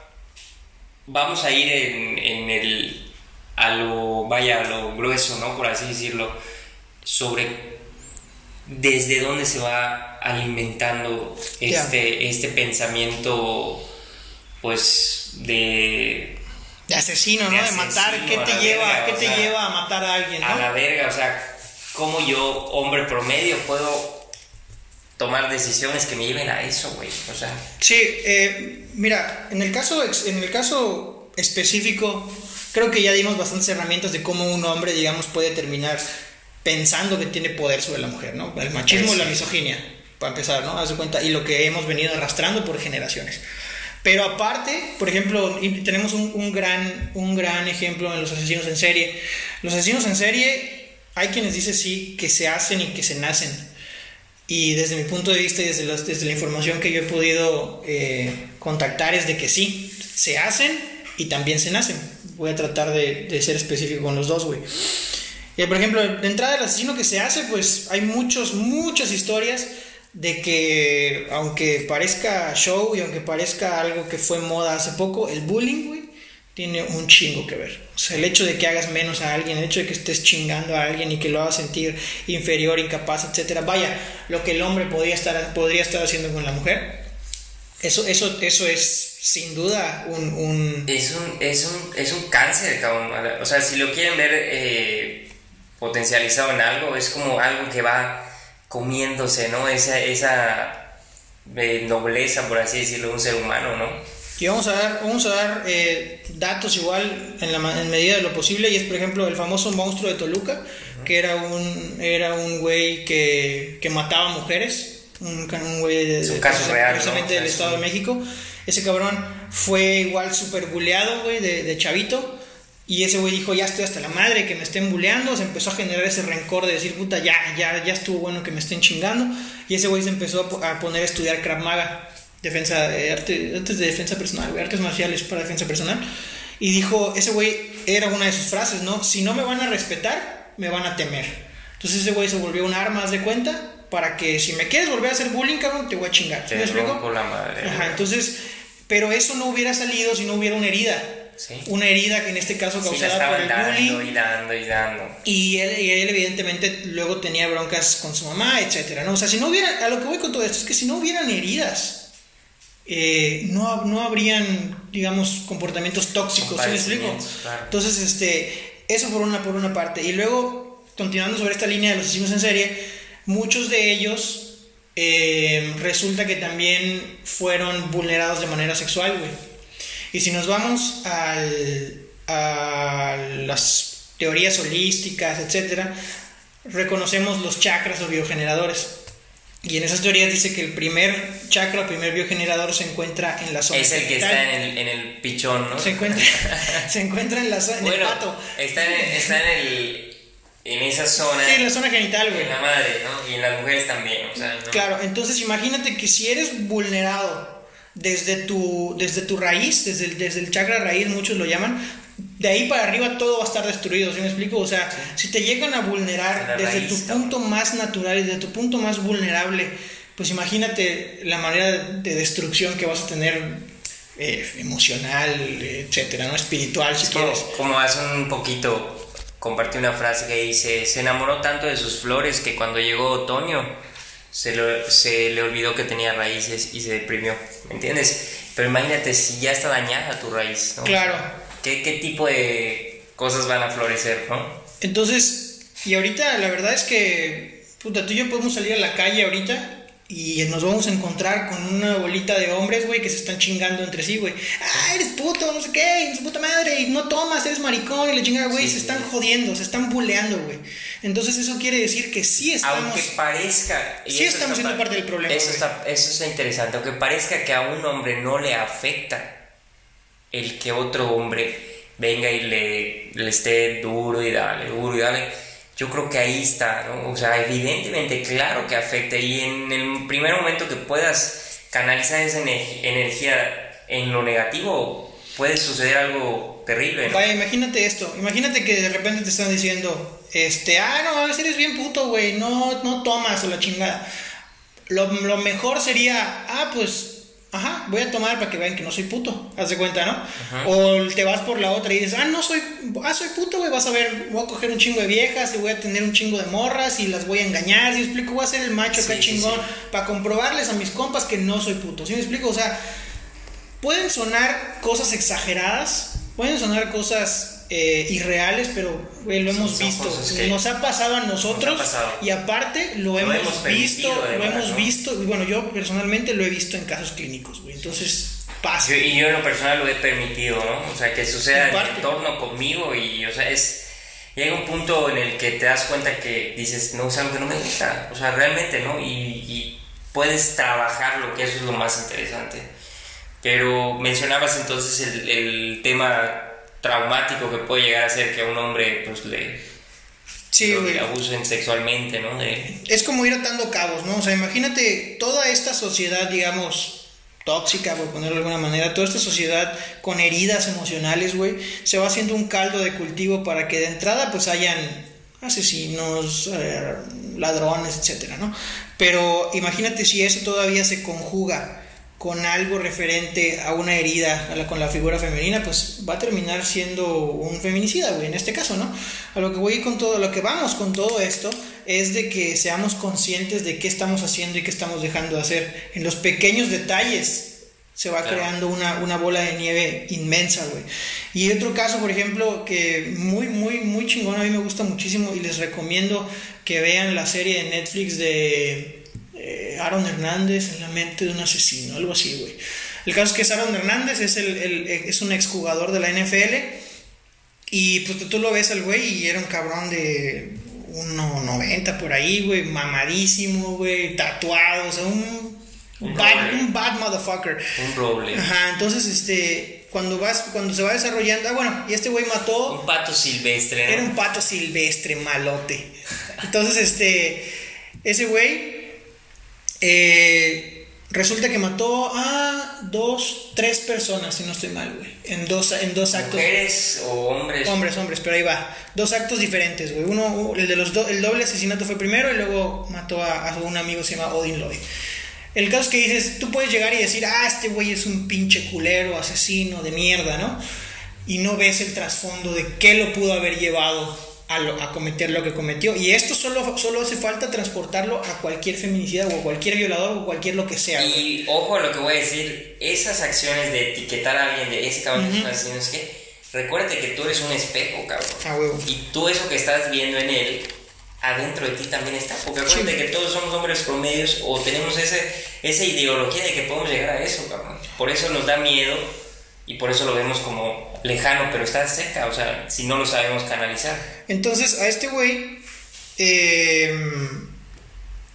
vamos a ir en, en el a lo vaya a lo grueso, ¿no? Por así decirlo, sobre desde dónde se va alimentando este, este pensamiento pues de De asesino, De ¿no? De matar. ¿Qué te lleva, verga, ¿qué te sea, lleva a matar a alguien, a la no? verga, o sea, cómo yo, hombre promedio, puedo tomar decisiones que me lleven a eso, güey. O sea, Sí, eh, mira, en el caso en el caso específico, creo que ya dimos bastantes herramientas de cómo un hombre, digamos, puede terminar pensando que tiene poder sobre la mujer, ¿no? El machismo y la misoginia, para empezar, ¿no? Haz de cuenta, y lo que hemos venido arrastrando por generaciones. Pero aparte, por ejemplo, tenemos un, un gran, un gran ejemplo en los asesinos en serie. Los asesinos en serie, hay quienes dicen sí, que se hacen y que se nacen. Y desde mi punto de vista y desde, las- desde la información que yo he podido eh, contactar es de que sí, se hacen y también se nacen. Voy a tratar de, de ser específico con los dos, güey. Y por ejemplo, de entrada el asesino que se hace, pues hay muchos, muchas historias de que aunque parezca show y aunque parezca algo que fue moda hace poco, el bullying, tiene un chingo que ver. O sea, el hecho de que hagas menos a alguien, el hecho de que estés chingando a alguien y que lo hagas sentir inferior, incapaz, etcétera. Vaya, lo que el hombre podría estar, podría estar haciendo con la mujer. Eso, eso, eso es sin duda un, un- es un, es un, es un cáncer, cabrón. O sea, si lo quieren ver eh, potencializado en algo, es como algo que va comiéndose, ¿no? Esa, esa eh, nobleza, por así decirlo, de un ser humano, ¿no? Y vamos a dar, vamos a dar eh, datos igual en, la, en medida de lo posible. Y es, por ejemplo, el famoso monstruo de Toluca, que era un, era un güey que, que mataba mujeres. Un, un güey de, Es un de- caso real, ¿no? precisamente del es Estado un- de México. Ese cabrón fue igual súper buleado, güey, de, de chavito. Y ese güey dijo, ya estoy hasta la madre que me estén buleando. Se empezó a generar ese rencor de decir, puta, ya, ya, ya estuvo bueno que me estén chingando. Y ese güey se empezó a, po- a poner a estudiar Krav Maga, defensa de arte, artes de defensa personal, güey, artes marciales para defensa personal. Y dijo, ese güey era una de sus frases, ¿no? Si no me van a respetar, me van a temer. Entonces ese güey se volvió un arma, haz de cuenta, para que si me quieres volver a hacer bullying, cabrón, te voy a chingar. ¿Sí Te me explico? la madre. Ajá, entonces, pero eso no hubiera salido si no hubiera una herida. Sí. Una herida que en este caso Sí, causada por el dando bullying. y dando y dando. Y él, y él evidentemente luego tenía broncas con su mamá, etcétera, ¿no? O sea, si no hubiera, a lo que voy con todo esto es que si no hubieran heridas, eh, no, no habrían, digamos, comportamientos tóxicos, ¿sí me explico? Claro. Entonces, este, eso por una, por una parte. Y luego, continuando sobre esta línea de los asesinos en serie, muchos de ellos eh, resulta que también fueron vulnerados de manera sexual, güey. Y si nos vamos al, a las teorías holísticas, etcétera, reconocemos los chakras o biogeneradores. Y en esas teorías dice que el primer chakra, el primer biogenerador se encuentra en la zona Es el que está en el, en el pichón, ¿no? Se encuentra, [laughs] se encuentra en la zona, en el pato. Está en, está en el en esa zona. Sí, en la zona genital, güey. En la madre, ¿no? Y en las mujeres también, o sea, ¿no? Claro, entonces imagínate que si eres vulnerado desde tu, desde tu raíz, desde el, desde el chakra raíz, muchos lo llaman, de ahí para arriba todo va a estar destruido, ¿sí me explico? O sea, si te llegan a vulnerar desde tu punto más natural y desde tu punto más vulnerable, pues imagínate la manera de destrucción que vas a tener eh, emocional, etcétera, ¿no? Espiritual, si quieres. Como hace un poquito compartí una frase que dice, se enamoró tanto de sus flores que cuando llegó otoño se, se le olvidó que tenía raíces y se deprimió, ¿me entiendes? Pero imagínate si ya está dañada tu raíz, ¿no? Claro. ¿Qué, ¿Qué tipo de cosas van a florecer, no? Entonces, y ahorita la verdad es que, puta, tú y yo podemos salir a la calle ahorita y nos vamos a encontrar con una bolita de hombres, güey, que se están chingando entre sí, güey. Ah, eres puto, no sé qué, eres puta madre, y no tomas, eres maricón, y le chinga, güey, se están jodiendo, se están buleando, güey. Entonces eso quiere decir que sí estamos... Aunque parezca... Y sí estamos siendo parte del problema. Eso está, eso está interesante, aunque parezca que a un hombre no le afecta el que otro hombre venga y le, le esté duro y dale, duro y dale yo creo que ahí está, ¿no? O sea, evidentemente, claro que afecta y en el primer momento que puedas canalizar esa energía en lo negativo, puede suceder algo terrible. Vaya, imagínate esto, imagínate que de repente te están diciendo, este, ah, no, a veces eres bien puto, güey, no, no tomas o la chingada. Lo, lo mejor sería, ah, pues Ajá, voy a tomar para que vean que no soy puto. Haz de cuenta, ¿no? O te vas por la otra y dices, ah, no soy, ah, soy puto, güey. Vas a ver, voy a coger un chingo de viejas y voy a tener un chingo de morras y las voy a engañar. Si me explico, voy a ser el macho acá chingón para comprobarles a mis compas que no soy puto. ¿Sí me explico? O sea, pueden sonar cosas exageradas, pueden sonar cosas eh, irreales, pero lo hemos visto. Nos ha pasado a nosotros y aparte lo, hemos, visto, lo hemos visto, y bueno, yo personalmente lo he visto en casos clínicos, Entonces, pasa. y yo en lo personal lo he permitido, ¿no? O sea, que suceda en, el entorno conmigo y, o sea, es... Llega un punto en el que te das cuenta que dices, no, o sea, que no me gusta, o sea, realmente, ¿no? Y, y puedes trabajarlo, que eso es lo más interesante. Pero mencionabas entonces el, el tema traumático que puede llegar a ser que a un hombre pues le, sí, abusen sexualmente, ¿no? Es como ir atando cabos, ¿no? O sea, imagínate toda esta sociedad, digamos, tóxica, por ponerlo de alguna manera, toda esta sociedad con heridas emocionales, güey, se va haciendo un caldo de cultivo para que de entrada pues hayan asesinos, eh, ladrones, etcétera, ¿no? Pero imagínate si eso todavía se conjuga con algo referente a una herida a la, con la figura femenina, pues va a terminar siendo un feminicida, güey, en este caso, ¿no? A lo que voy con todo, lo que vamos con todo esto es de que seamos conscientes de qué estamos haciendo y qué estamos dejando de hacer. En los pequeños detalles se va creando una, una, bola de nieve inmensa, güey. Y otro caso, por ejemplo, que muy, muy, muy chingón, a mí me gusta muchísimo y les recomiendo que vean la serie de Netflix de eh, Aaron Hernández en la mente de un asesino, algo así, güey. El caso es que Aaron Hernández es, el, es un exjugador de la NFL y pues tú lo ves al güey y era un cabrón de 1.90 por ahí, güey, mamadísimo, güey, tatuado, o sea, un, un, bad, motherfucker. Un roble. Ajá, entonces, este, cuando vas, cuando se va desarrollando, ah, bueno, y este güey mató... Un pato silvestre, Era un pato silvestre, malote. Entonces, este, ese güey eh, resulta que mató a dos, tres personas, si no estoy mal, güey. En dos, en dos actos. ¿Mujeres o hombres? Hombres, hombres, pero ahí va. Dos actos diferentes, güey. Uno, el de los el doble asesinato fue primero y luego mató a, a un amigo se llama Odin Lloyd. El caso es que dices, tú puedes llegar y decir, ah, este güey es un pinche culero, asesino de mierda, ¿no? Y no ves el trasfondo de qué lo pudo haber llevado a, cometer lo que cometió. Y esto solo, solo hace falta transportarlo a cualquier feminicida o a cualquier violador o cualquier lo que sea. Y ojo a lo que voy a decir, esas acciones de etiquetar a alguien de ese cabrón uh es que recuérdate que tú eres un espejo, cabrón. y tú eso que estás viendo en él, adentro de ti también está. Porque acuérdate que todos somos hombres promedios o tenemos ese, esa ideología de que podemos llegar a eso, cabrón. Por eso nos da miedo y por eso lo vemos como lejano, pero está cerca, o sea, si no lo sabemos canalizar. Entonces, a este güey em,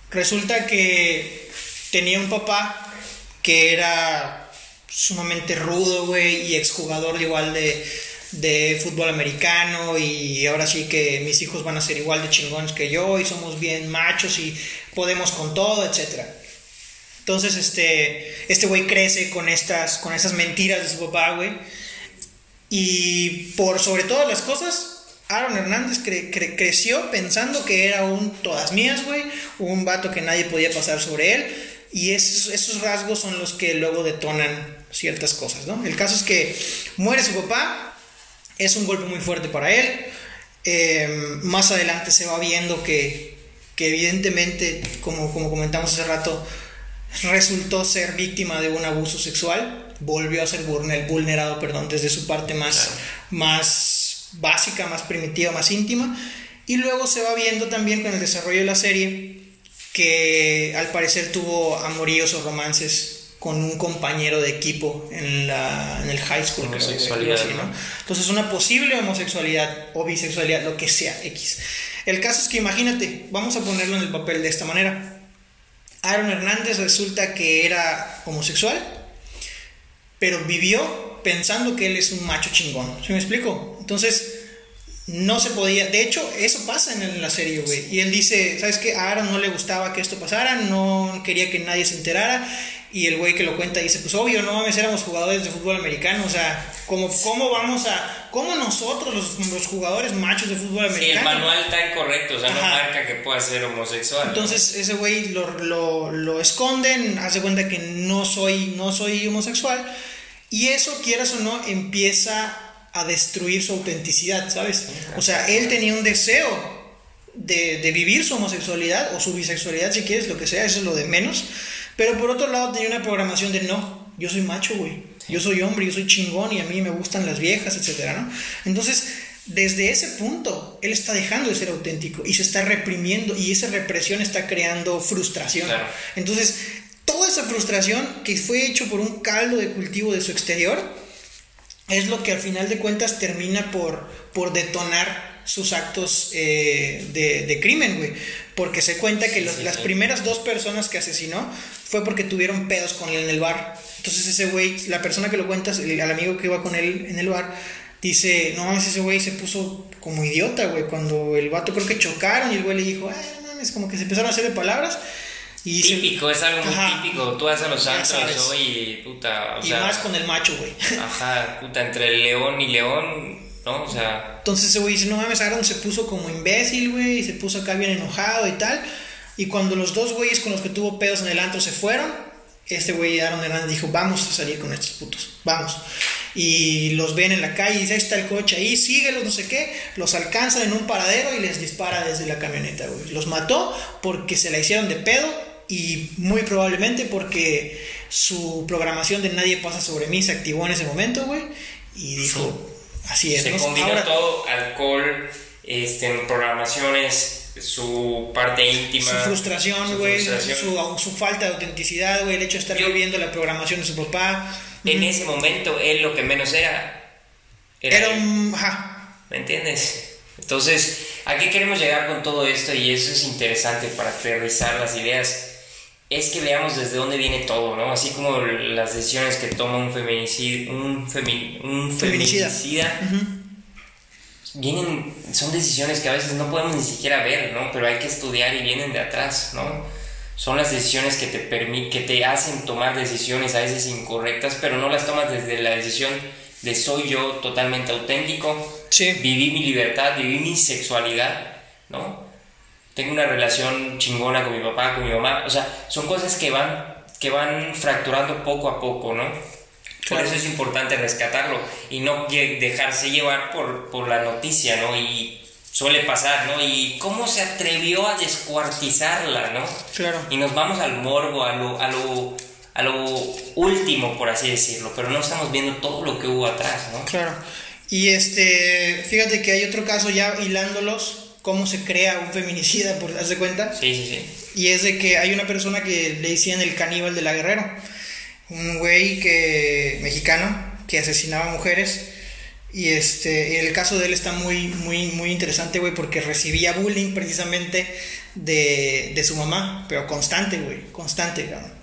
resulta que tenía un papá que era sumamente rudo, güey, y exjugador igual de, de fútbol americano y ahora sí que mis hijos van a ser igual de chingones que yo y somos bien machos y podemos con todo, etcétera. Entonces, este, este güey crece con estas, con esas mentiras de su papá, güey. Y por sobre todas las cosas, Aaron Hernández creció pensando que era un todas mías, güey. Un vato que nadie podía pasar sobre él. Y esos, esos rasgos son los que luego detonan ciertas cosas, ¿no? El caso es que muere su papá. Es un golpe muy fuerte para él. Em, más adelante se va viendo que, que evidentemente, como, como comentamos hace rato, resultó ser víctima de un abuso sexual, volvió a ser vulnerado, perdón, desde su parte más, más básica, más primitiva, más íntima, y luego se va viendo también con el desarrollo de la serie que al parecer tuvo amoríos o romances con un compañero de equipo en, la, en el high school. Homosexualidad, ¿no? Entonces una posible homosexualidad o bisexualidad, lo que sea, X. El caso es que imagínate, vamos a ponerlo en el papel de esta manera Aaron Hernández resulta que era homosexual, pero vivió pensando que él es un macho chingón. ¿Se me explico? Entonces, no se podía. De hecho, eso pasa en la serie, güey. Y él dice: ¿Sabes qué? A Aaron no le gustaba que esto pasara, no quería que nadie se enterara. Y el güey que lo cuenta dice, pues obvio, no mames, éramos jugadores de fútbol americano, o sea, ¿cómo, cómo vamos a, cómo nosotros, los, los jugadores machos de fútbol americano? Sí, el manual está incorrecto, o sea, no marca que pueda ser homosexual. Entonces ese güey lo, lo, lo, esconden, hace cuenta que no soy, no soy homosexual, y eso, quieras o no, empieza a destruir su autenticidad, ¿sabes? O sea, él tenía un deseo de, de vivir su homosexualidad o su bisexualidad, si quieres, lo que sea, eso es lo de menos pero por otro lado tenía una programación de no, yo soy macho, güey. Yo soy hombre, yo soy chingón y a mí me gustan las viejas, etcétera, ¿no? Entonces, desde ese punto, él está dejando de ser auténtico y se está reprimiendo y esa represión está creando frustración. Entonces, toda esa frustración que fue hecho por un caldo de cultivo de su exterior es lo que al final de cuentas termina por, por detonar sus actos eh, de, de, crimen, güey. Porque se cuenta que las primeras dos personas que asesinó fue porque tuvieron pedos con él en el bar. Entonces ese güey, la persona que lo cuentas, el, al amigo que iba con él en el bar, dice, no mames, ese güey se puso como idiota, güey, cuando el vato creo que chocaron y el güey le dijo, ay, no mames, como que se empezaron a hacer de palabras. Y típico, es algo muy típico. Tú vas a los antros hoy, puta. O y más con el macho, güey. Ajá, puta, entre el león y león, ¿no? O sea. Entonces ese güey dice, no mames, Aaron se puso como imbécil, güey, y se puso acá bien enojado y tal. Y cuando los dos güeyes con los que tuvo pedos en el antro se fueron, este güey Aaron Hernández dijo, vamos a salir con estos putos, vamos. Y los ven en la calle y dice, ahí está el coche ahí, síguelos, no sé qué. Los alcanzan en un paradero y les dispara desde la camioneta, güey. Los mató porque se la hicieron de pedo y muy probablemente porque su programación de nadie pasa sobre mí se activó en ese momento, güey. Y dijo, así es. Se combinó todo, alcohol, este, programaciones su parte íntima. Su frustración, güey. Su, su, falta de autenticidad, güey. El hecho de estar viviendo la programación de su papá. En ese momento, él lo que menos era. Era, un. ¿Me entiendes? Entonces, ¿a qué queremos llegar con todo esto? Y eso es interesante para aterrizar las ideas. Es que veamos desde dónde viene todo, ¿no? Así como las decisiones que toma un feminicida, un, un feminicida vienen, son decisiones que a veces no podemos ni siquiera ver, ¿no? Pero hay que estudiar y vienen de atrás, ¿no? Son las decisiones que te, que te hacen tomar decisiones a veces incorrectas, pero no las tomas desde la decisión de soy yo totalmente auténtico, sí. viví mi libertad, viví mi sexualidad, ¿no? Tengo una relación chingona con mi papá, con mi mamá, o sea, son cosas que van, que van fracturando poco a poco, ¿no? Por eso es importante rescatarlo y no dejarse llevar por, por la noticia, ¿no? Y suele pasar, ¿no? Y cómo se atrevió a descuartizarla, ¿no? Claro. Y nos vamos al morbo, a lo, a lo, a lo último, por así decirlo, pero no estamos viendo todo lo que hubo atrás, ¿no? Claro. Y este, fíjate que hay otro caso ya hilándolos, cómo se crea un feminicida, por ¿haz de cuenta? Sí, sí, sí. Y es de que hay una persona que le decían el caníbal de la Guerrero. Un güey que mexicano que asesinaba mujeres. Y este, el caso de él está muy, muy, muy interesante, güey, porque recibía bullying precisamente de, de su mamá, pero constante, güey, constante, cabrón.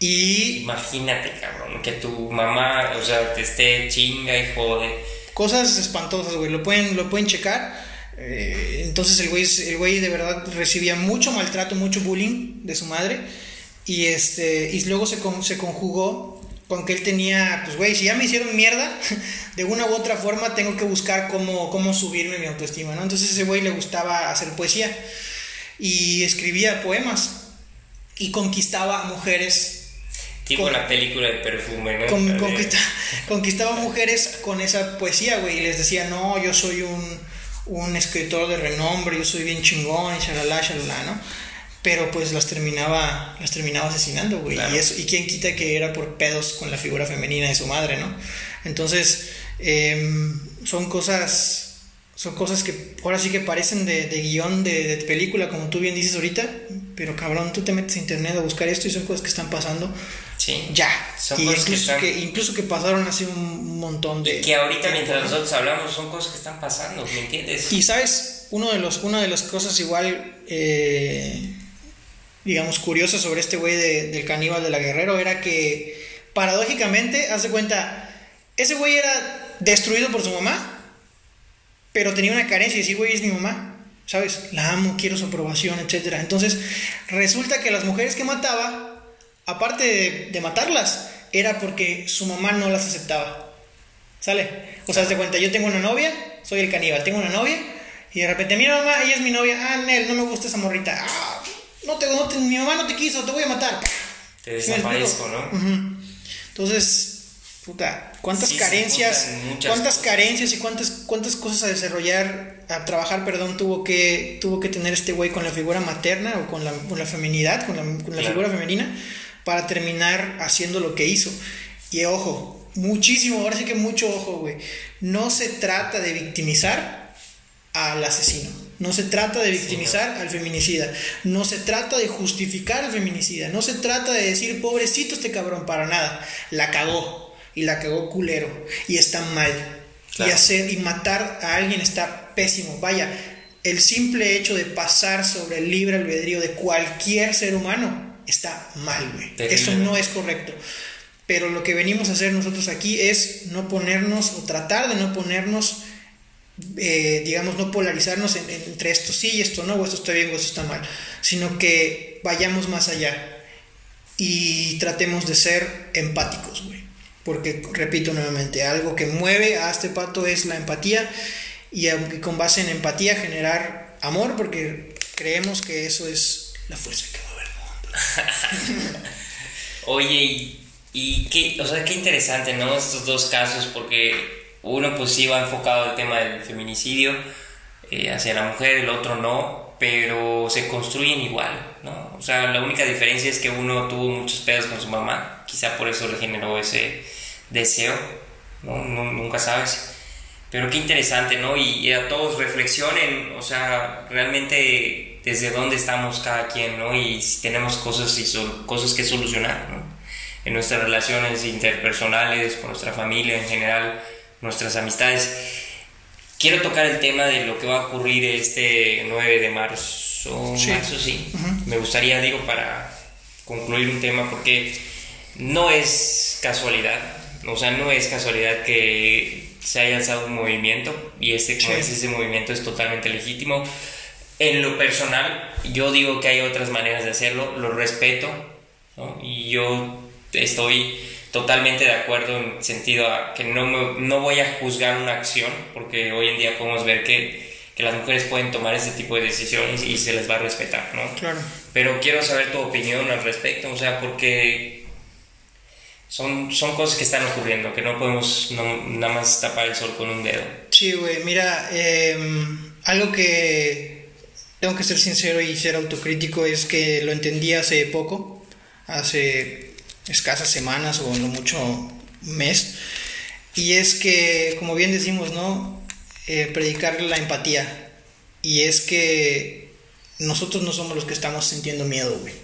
Y Imagínate, cabrón, que tu mamá, o sea, te esté chinga y jode. cosas espantosas, güey, lo pueden, lo pueden checar. Eh, entonces el güey, el güey de verdad recibía mucho maltrato, mucho bullying de su madre. Y, este, y luego se, con- se conjugó con que él tenía, pues güey, si ya me hicieron mierda, [laughs] de una u otra forma tengo que buscar cómo, cómo subirme mi autoestima, ¿no? Entonces ese güey le gustaba hacer poesía y escribía poemas y conquistaba a mujeres Tipo Con- la película de perfume, ¿no? con- conquista- [laughs] conquistaba mujeres con esa poesía, güey, y les decía, no, yo soy un, un escritor de renombre, yo soy bien chingón, y shalala, shalala, ¿no? Pero pues las terminaba, las terminaba asesinando, güey, Claro. y, eso, y quién quita que era por pedos con la figura femenina de su madre, ¿no? Entonces, em, son cosas... Son cosas que ahora sí que parecen de, de guion de, de película, como tú bien dices ahorita, pero cabrón, tú te metes a internet a buscar esto y son cosas que están pasando Sí. ya. Son y cosas que incluso, están- que, incluso que pasaron hace un montón de... Que ahorita tiempo, mientras ¿no? nosotros hablamos son cosas que están pasando, ¿me entiendes? Y sabes, uno de los, una de las cosas igual, eh, digamos, curiosas sobre este güey de- del caníbal de la Guerrero era que, paradójicamente, haz de cuenta, ese güey era destruido por su mamá, pero tenía una carencia y decir, güey, es mi mamá, ¿sabes? La amo, quiero su aprobación, etc. Entonces, resulta que las mujeres que mataba, aparte de, de matarlas, era porque su mamá no las aceptaba. ¿Sale? O sea, haz de cuenta, yo tengo una novia, soy el caníbal, tengo una novia, y de repente, mira mamá, ella es mi novia, ah, Nel, no me gusta esa morrita, ah, no te, no te- mi mamá no te quiso, te voy a matar. Te ¿Sí me desaparezco? ¿no? Ujú. Entonces, puta, cuántas Sí, carencias, cuántas cosas. carencias y cuántas, cuántas cosas a desarrollar, a trabajar, perdón, tuvo que, tuvo que tener este güey con la figura materna o con la, con la feminidad, con la, con la figura femenina, para terminar haciendo lo que hizo. Y ojo, muchísimo, ahora sí que mucho ojo, güey. No se trata de victimizar al asesino. No se trata de victimizar al feminicida. No se trata de justificar al feminicida. No se trata de decir, pobrecito este cabrón, para nada. La cagó. Y la cagó culero. Y está mal. Claro. Y hacer y matar a alguien está pésimo. Vaya, el simple hecho de pasar sobre el libre albedrío de cualquier ser humano está mal, güey. Eso no es correcto. Pero lo que venimos a hacer nosotros aquí es no ponernos o tratar de no ponernos eh, digamos, no polarizarnos en- en- entre esto sí y esto no, o esto está bien o esto está mal, sino que vayamos más allá y tratemos de ser empáticos, güey. Porque, repito nuevamente, algo que mueve a este pato es la empatía y aunque con base en empatía generar amor, porque creemos que eso es la fuerza que mueve el mundo. [laughs] Oye, y, qué, o sea, qué interesante, ¿no? Estos dos casos, porque uno pues sí va enfocado al tema del feminicidio eh, hacia la mujer, el otro no, pero se construyen igual, ¿no? O sea, la única diferencia es que uno tuvo muchos pedos con su mamá, quizá por eso le generó ese deseo, ¿no? Nu- nunca sabes. Pero qué interesante, ¿no? Y, y a todos reflexionen, o sea, realmente desde dónde estamos cada quien, ¿no? Y si tenemos cosas, y sol- cosas que solucionar, ¿no? En nuestras relaciones interpersonales, con nuestra familia en general, nuestras amistades. Quiero tocar el tema de lo que va a ocurrir este 9 de marzo. Sí. Marzo, sí. Me gustaría, digo, para concluir un tema, porque no es casualidad, o sea, no es casualidad que se haya alzado un movimiento y este, Sí. ese movimiento es totalmente legítimo. En lo personal, yo digo que hay otras maneras de hacerlo, lo respeto, ¿no? Y yo estoy totalmente de acuerdo en sentido a que no, me- no voy a juzgar una acción, porque hoy en día podemos ver que, que las mujeres pueden tomar ese tipo de decisiones y se les va a respetar, ¿no? Claro. Pero quiero saber tu opinión al respecto, o sea, porque son, son cosas que están ocurriendo, que no podemos no- nada más tapar el sol con un dedo. Sí, güey, mira, em, algo que tengo que ser sincero y ser autocrítico es que lo entendí hace poco, hace escasas semanas o no mucho mes, y es que, como bien decimos, ¿no? Eh, predicar la empatía Y es que nosotros no somos los que estamos sintiendo miedo, güey.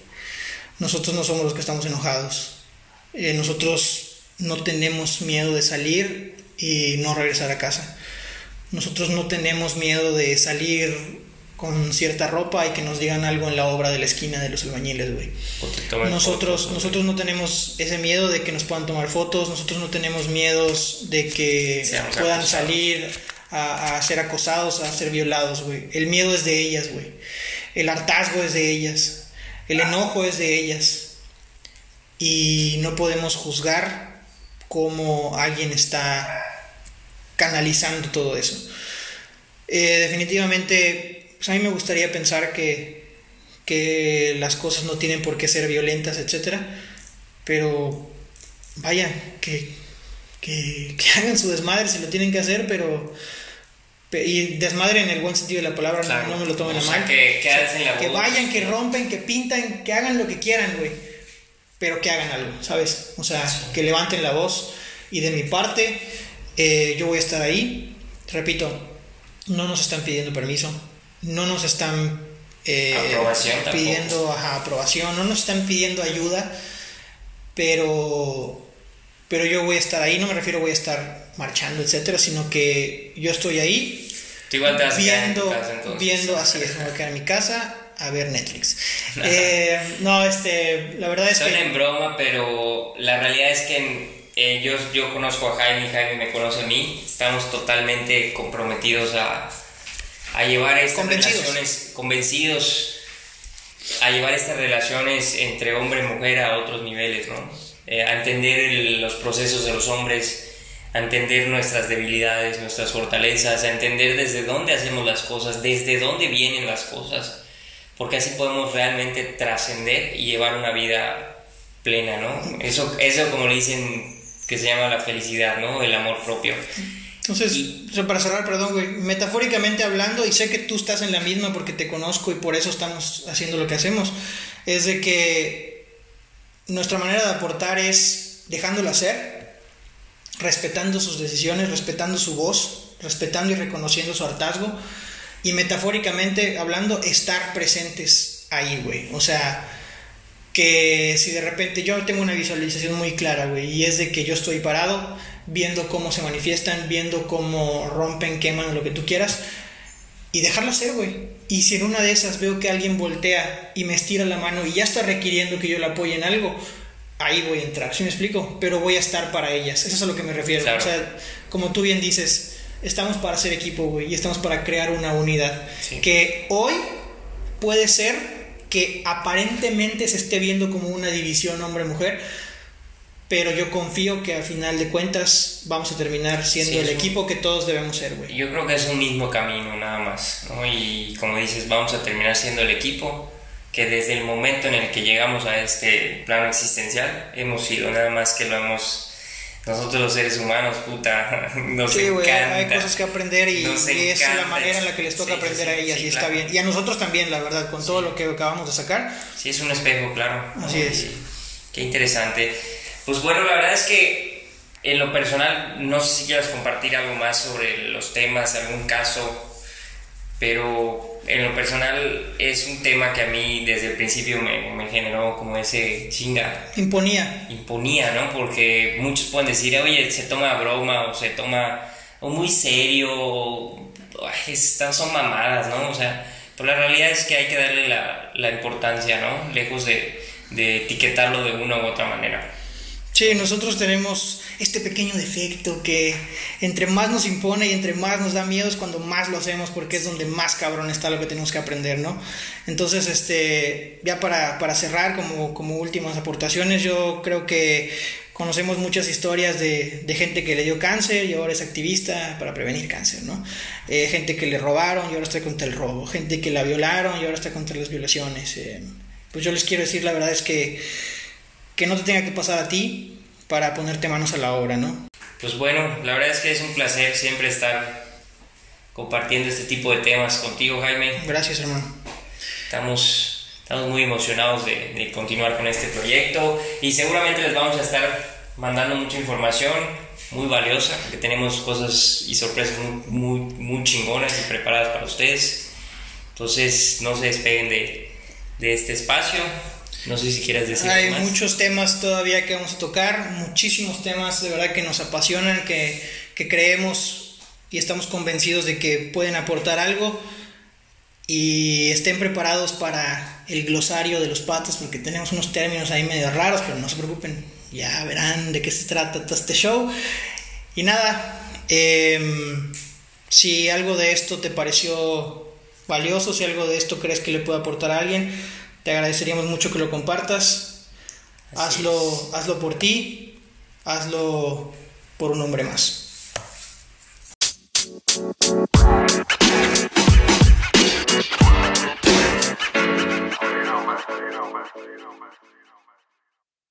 Nosotros no somos los que estamos enojados. Eh, nosotros no tenemos miedo de salir y no regresar a casa. Nosotros no tenemos miedo de salir con cierta ropa y que nos digan algo en la obra de la esquina de los albañiles, güey. Nosotros, nosotros no tenemos ese miedo de que nos puedan tomar fotos, nosotros no tenemos miedos de que puedan salir a, a, ser acosados, a ser violados, güey. El miedo es de ellas, güey. El hartazgo es de ellas. El enojo es de ellas. Y no podemos juzgar cómo alguien está canalizando todo eso. Eh, definitivamente, pues, a mí me gustaría pensar que, que las cosas no tienen por qué ser violentas, etc. Pero vaya, que, que, que [laughs] hagan su desmadre si lo tienen que hacer, pero y desmadre en el buen sentido de la palabra, no, me lo tomen a mal. Que, que vayan, que rompen, que pintan, que hagan lo que quieran, güey. Pero que hagan algo, ¿sabes? O sea, que levanten la voz. Y de mi parte, eh, yo voy a estar ahí. Repito, no nos están pidiendo permiso, no nos están eh, pidiendo aprobación, no nos están pidiendo ayuda, pero, pero yo voy a estar ahí, no me refiero voy a estar marchando, etcétera, sino que yo estoy ahí igual te vas viendo, viendo, así es, me voy a quedar en mi casa a ver Netflix. [laughs] Eh, no, este, la verdad es Son que... en broma, pero la realidad es que yo, yo conozco a Jaime y Jaime me conoce a mí. Estamos totalmente comprometidos a, a llevar estas relaciones, convencidos a llevar estas relaciones entre hombre y mujer a otros niveles, ¿no? Eh, a entender los procesos de los hombres, a entender nuestras debilidades, nuestras fortalezas, a entender desde dónde hacemos las cosas, desde dónde vienen las cosas, porque así podemos realmente trascender y llevar una vida plena, ¿no? Eso, eso como le dicen que se llama la felicidad, ¿no? El amor propio. Entonces, para cerrar, perdón, güey, metafóricamente hablando, y sé que tú estás en la misma porque te conozco y por eso estamos haciendo lo que hacemos, es de que nuestra manera de aportar es dejándolo hacer, respetando sus decisiones, respetando su voz, respetando y reconociendo su hartazgo y metafóricamente hablando, estar presentes ahí, güey. O sea, que si de repente yo tengo una visualización muy clara, güey, y es de que yo estoy parado viendo cómo se manifiestan, viendo cómo rompen, queman, lo que tú quieras, y dejarlo ser, güey. Y si en una de esas veo que alguien voltea y me estira la mano y ya está requiriendo que yo le apoye en algo, ahí voy a entrar, ¿sí me explico? Pero voy a estar para ellas, eso es a lo que me refiero. O sea, como tú bien dices, estamos para ser equipo, güey, y estamos para crear una unidad. Que hoy puede ser que aparentemente se esté viendo como una división hombre-mujer, pero yo confío que al final de cuentas vamos a terminar siendo el equipo que todos debemos ser, güey. Yo creo que es un mismo camino nada más, ¿no? Y como dices, vamos a terminar siendo el equipo que desde el momento en el que llegamos a este plano existencial hemos sido, nada más que lo hemos nosotros los seres humanos, puta, [laughs] nos sí, encanta. hay cosas que aprender y, es la manera en la que les toca aprender a ellas y está bien. Y a nosotros también, la verdad, con todo lo que acabamos de sacar. Sí, es un espejo, claro. Así es. Qué interesante. Pues bueno, la verdad es que en lo personal, no sé si quieras compartir algo más sobre los temas, algún caso, pero en lo personal es un tema que a mí desde el principio me, me, generó como ese chinga. Imponía. Imponía, ¿no? Porque muchos pueden decir, oye, se toma broma o se toma o muy serio, estas son mamadas, ¿no? O sea, pero la realidad es que hay que darle la, la importancia, ¿no? Lejos de, de etiquetarlo de una u otra manera. Sí, nosotros tenemos este pequeño defecto que entre más nos impone y entre más nos da miedo es cuando más lo hacemos porque es donde más cabrón está lo que tenemos que aprender, ¿no? Entonces, este, ya para, para cerrar como, como últimas aportaciones, yo creo que conocemos muchas historias de, de, gente que le dio cáncer y ahora es activista para prevenir cáncer, ¿no? Eh, gente que le robaron y ahora está contra el robo, gente que la violaron y ahora está contra las violaciones. Eh, pues yo les quiero decir, la verdad es que que no te tenga que pasar a ti para ponerte manos a la obra, ¿no? Pues bueno, la verdad es que es un placer siempre estar compartiendo este tipo de temas contigo, Jaime. Gracias, hermano. Estamos, estamos muy emocionados de, continuar con este proyecto y seguramente les vamos a estar mandando mucha información muy valiosa, que tenemos cosas y sorpresas muy, muy, muy chingonas y preparadas para ustedes. Entonces, no se despeguen de, de este espacio. No sé si quieras decir Hay muchos temas todavía que vamos a tocar, muchísimos temas de verdad que nos apasionan, que, que creemos y estamos convencidos de que pueden aportar algo y estén preparados para el glosario de los patos porque tenemos unos términos ahí medio raros, pero no se preocupen, ya verán de qué se trata todo este show. Y nada, em, si algo de esto te pareció valioso, si algo de esto crees que le puede aportar a alguien, te agradeceríamos mucho que lo compartas. Hazlo, hazlo por ti, hazlo por un hombre más.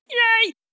Yay!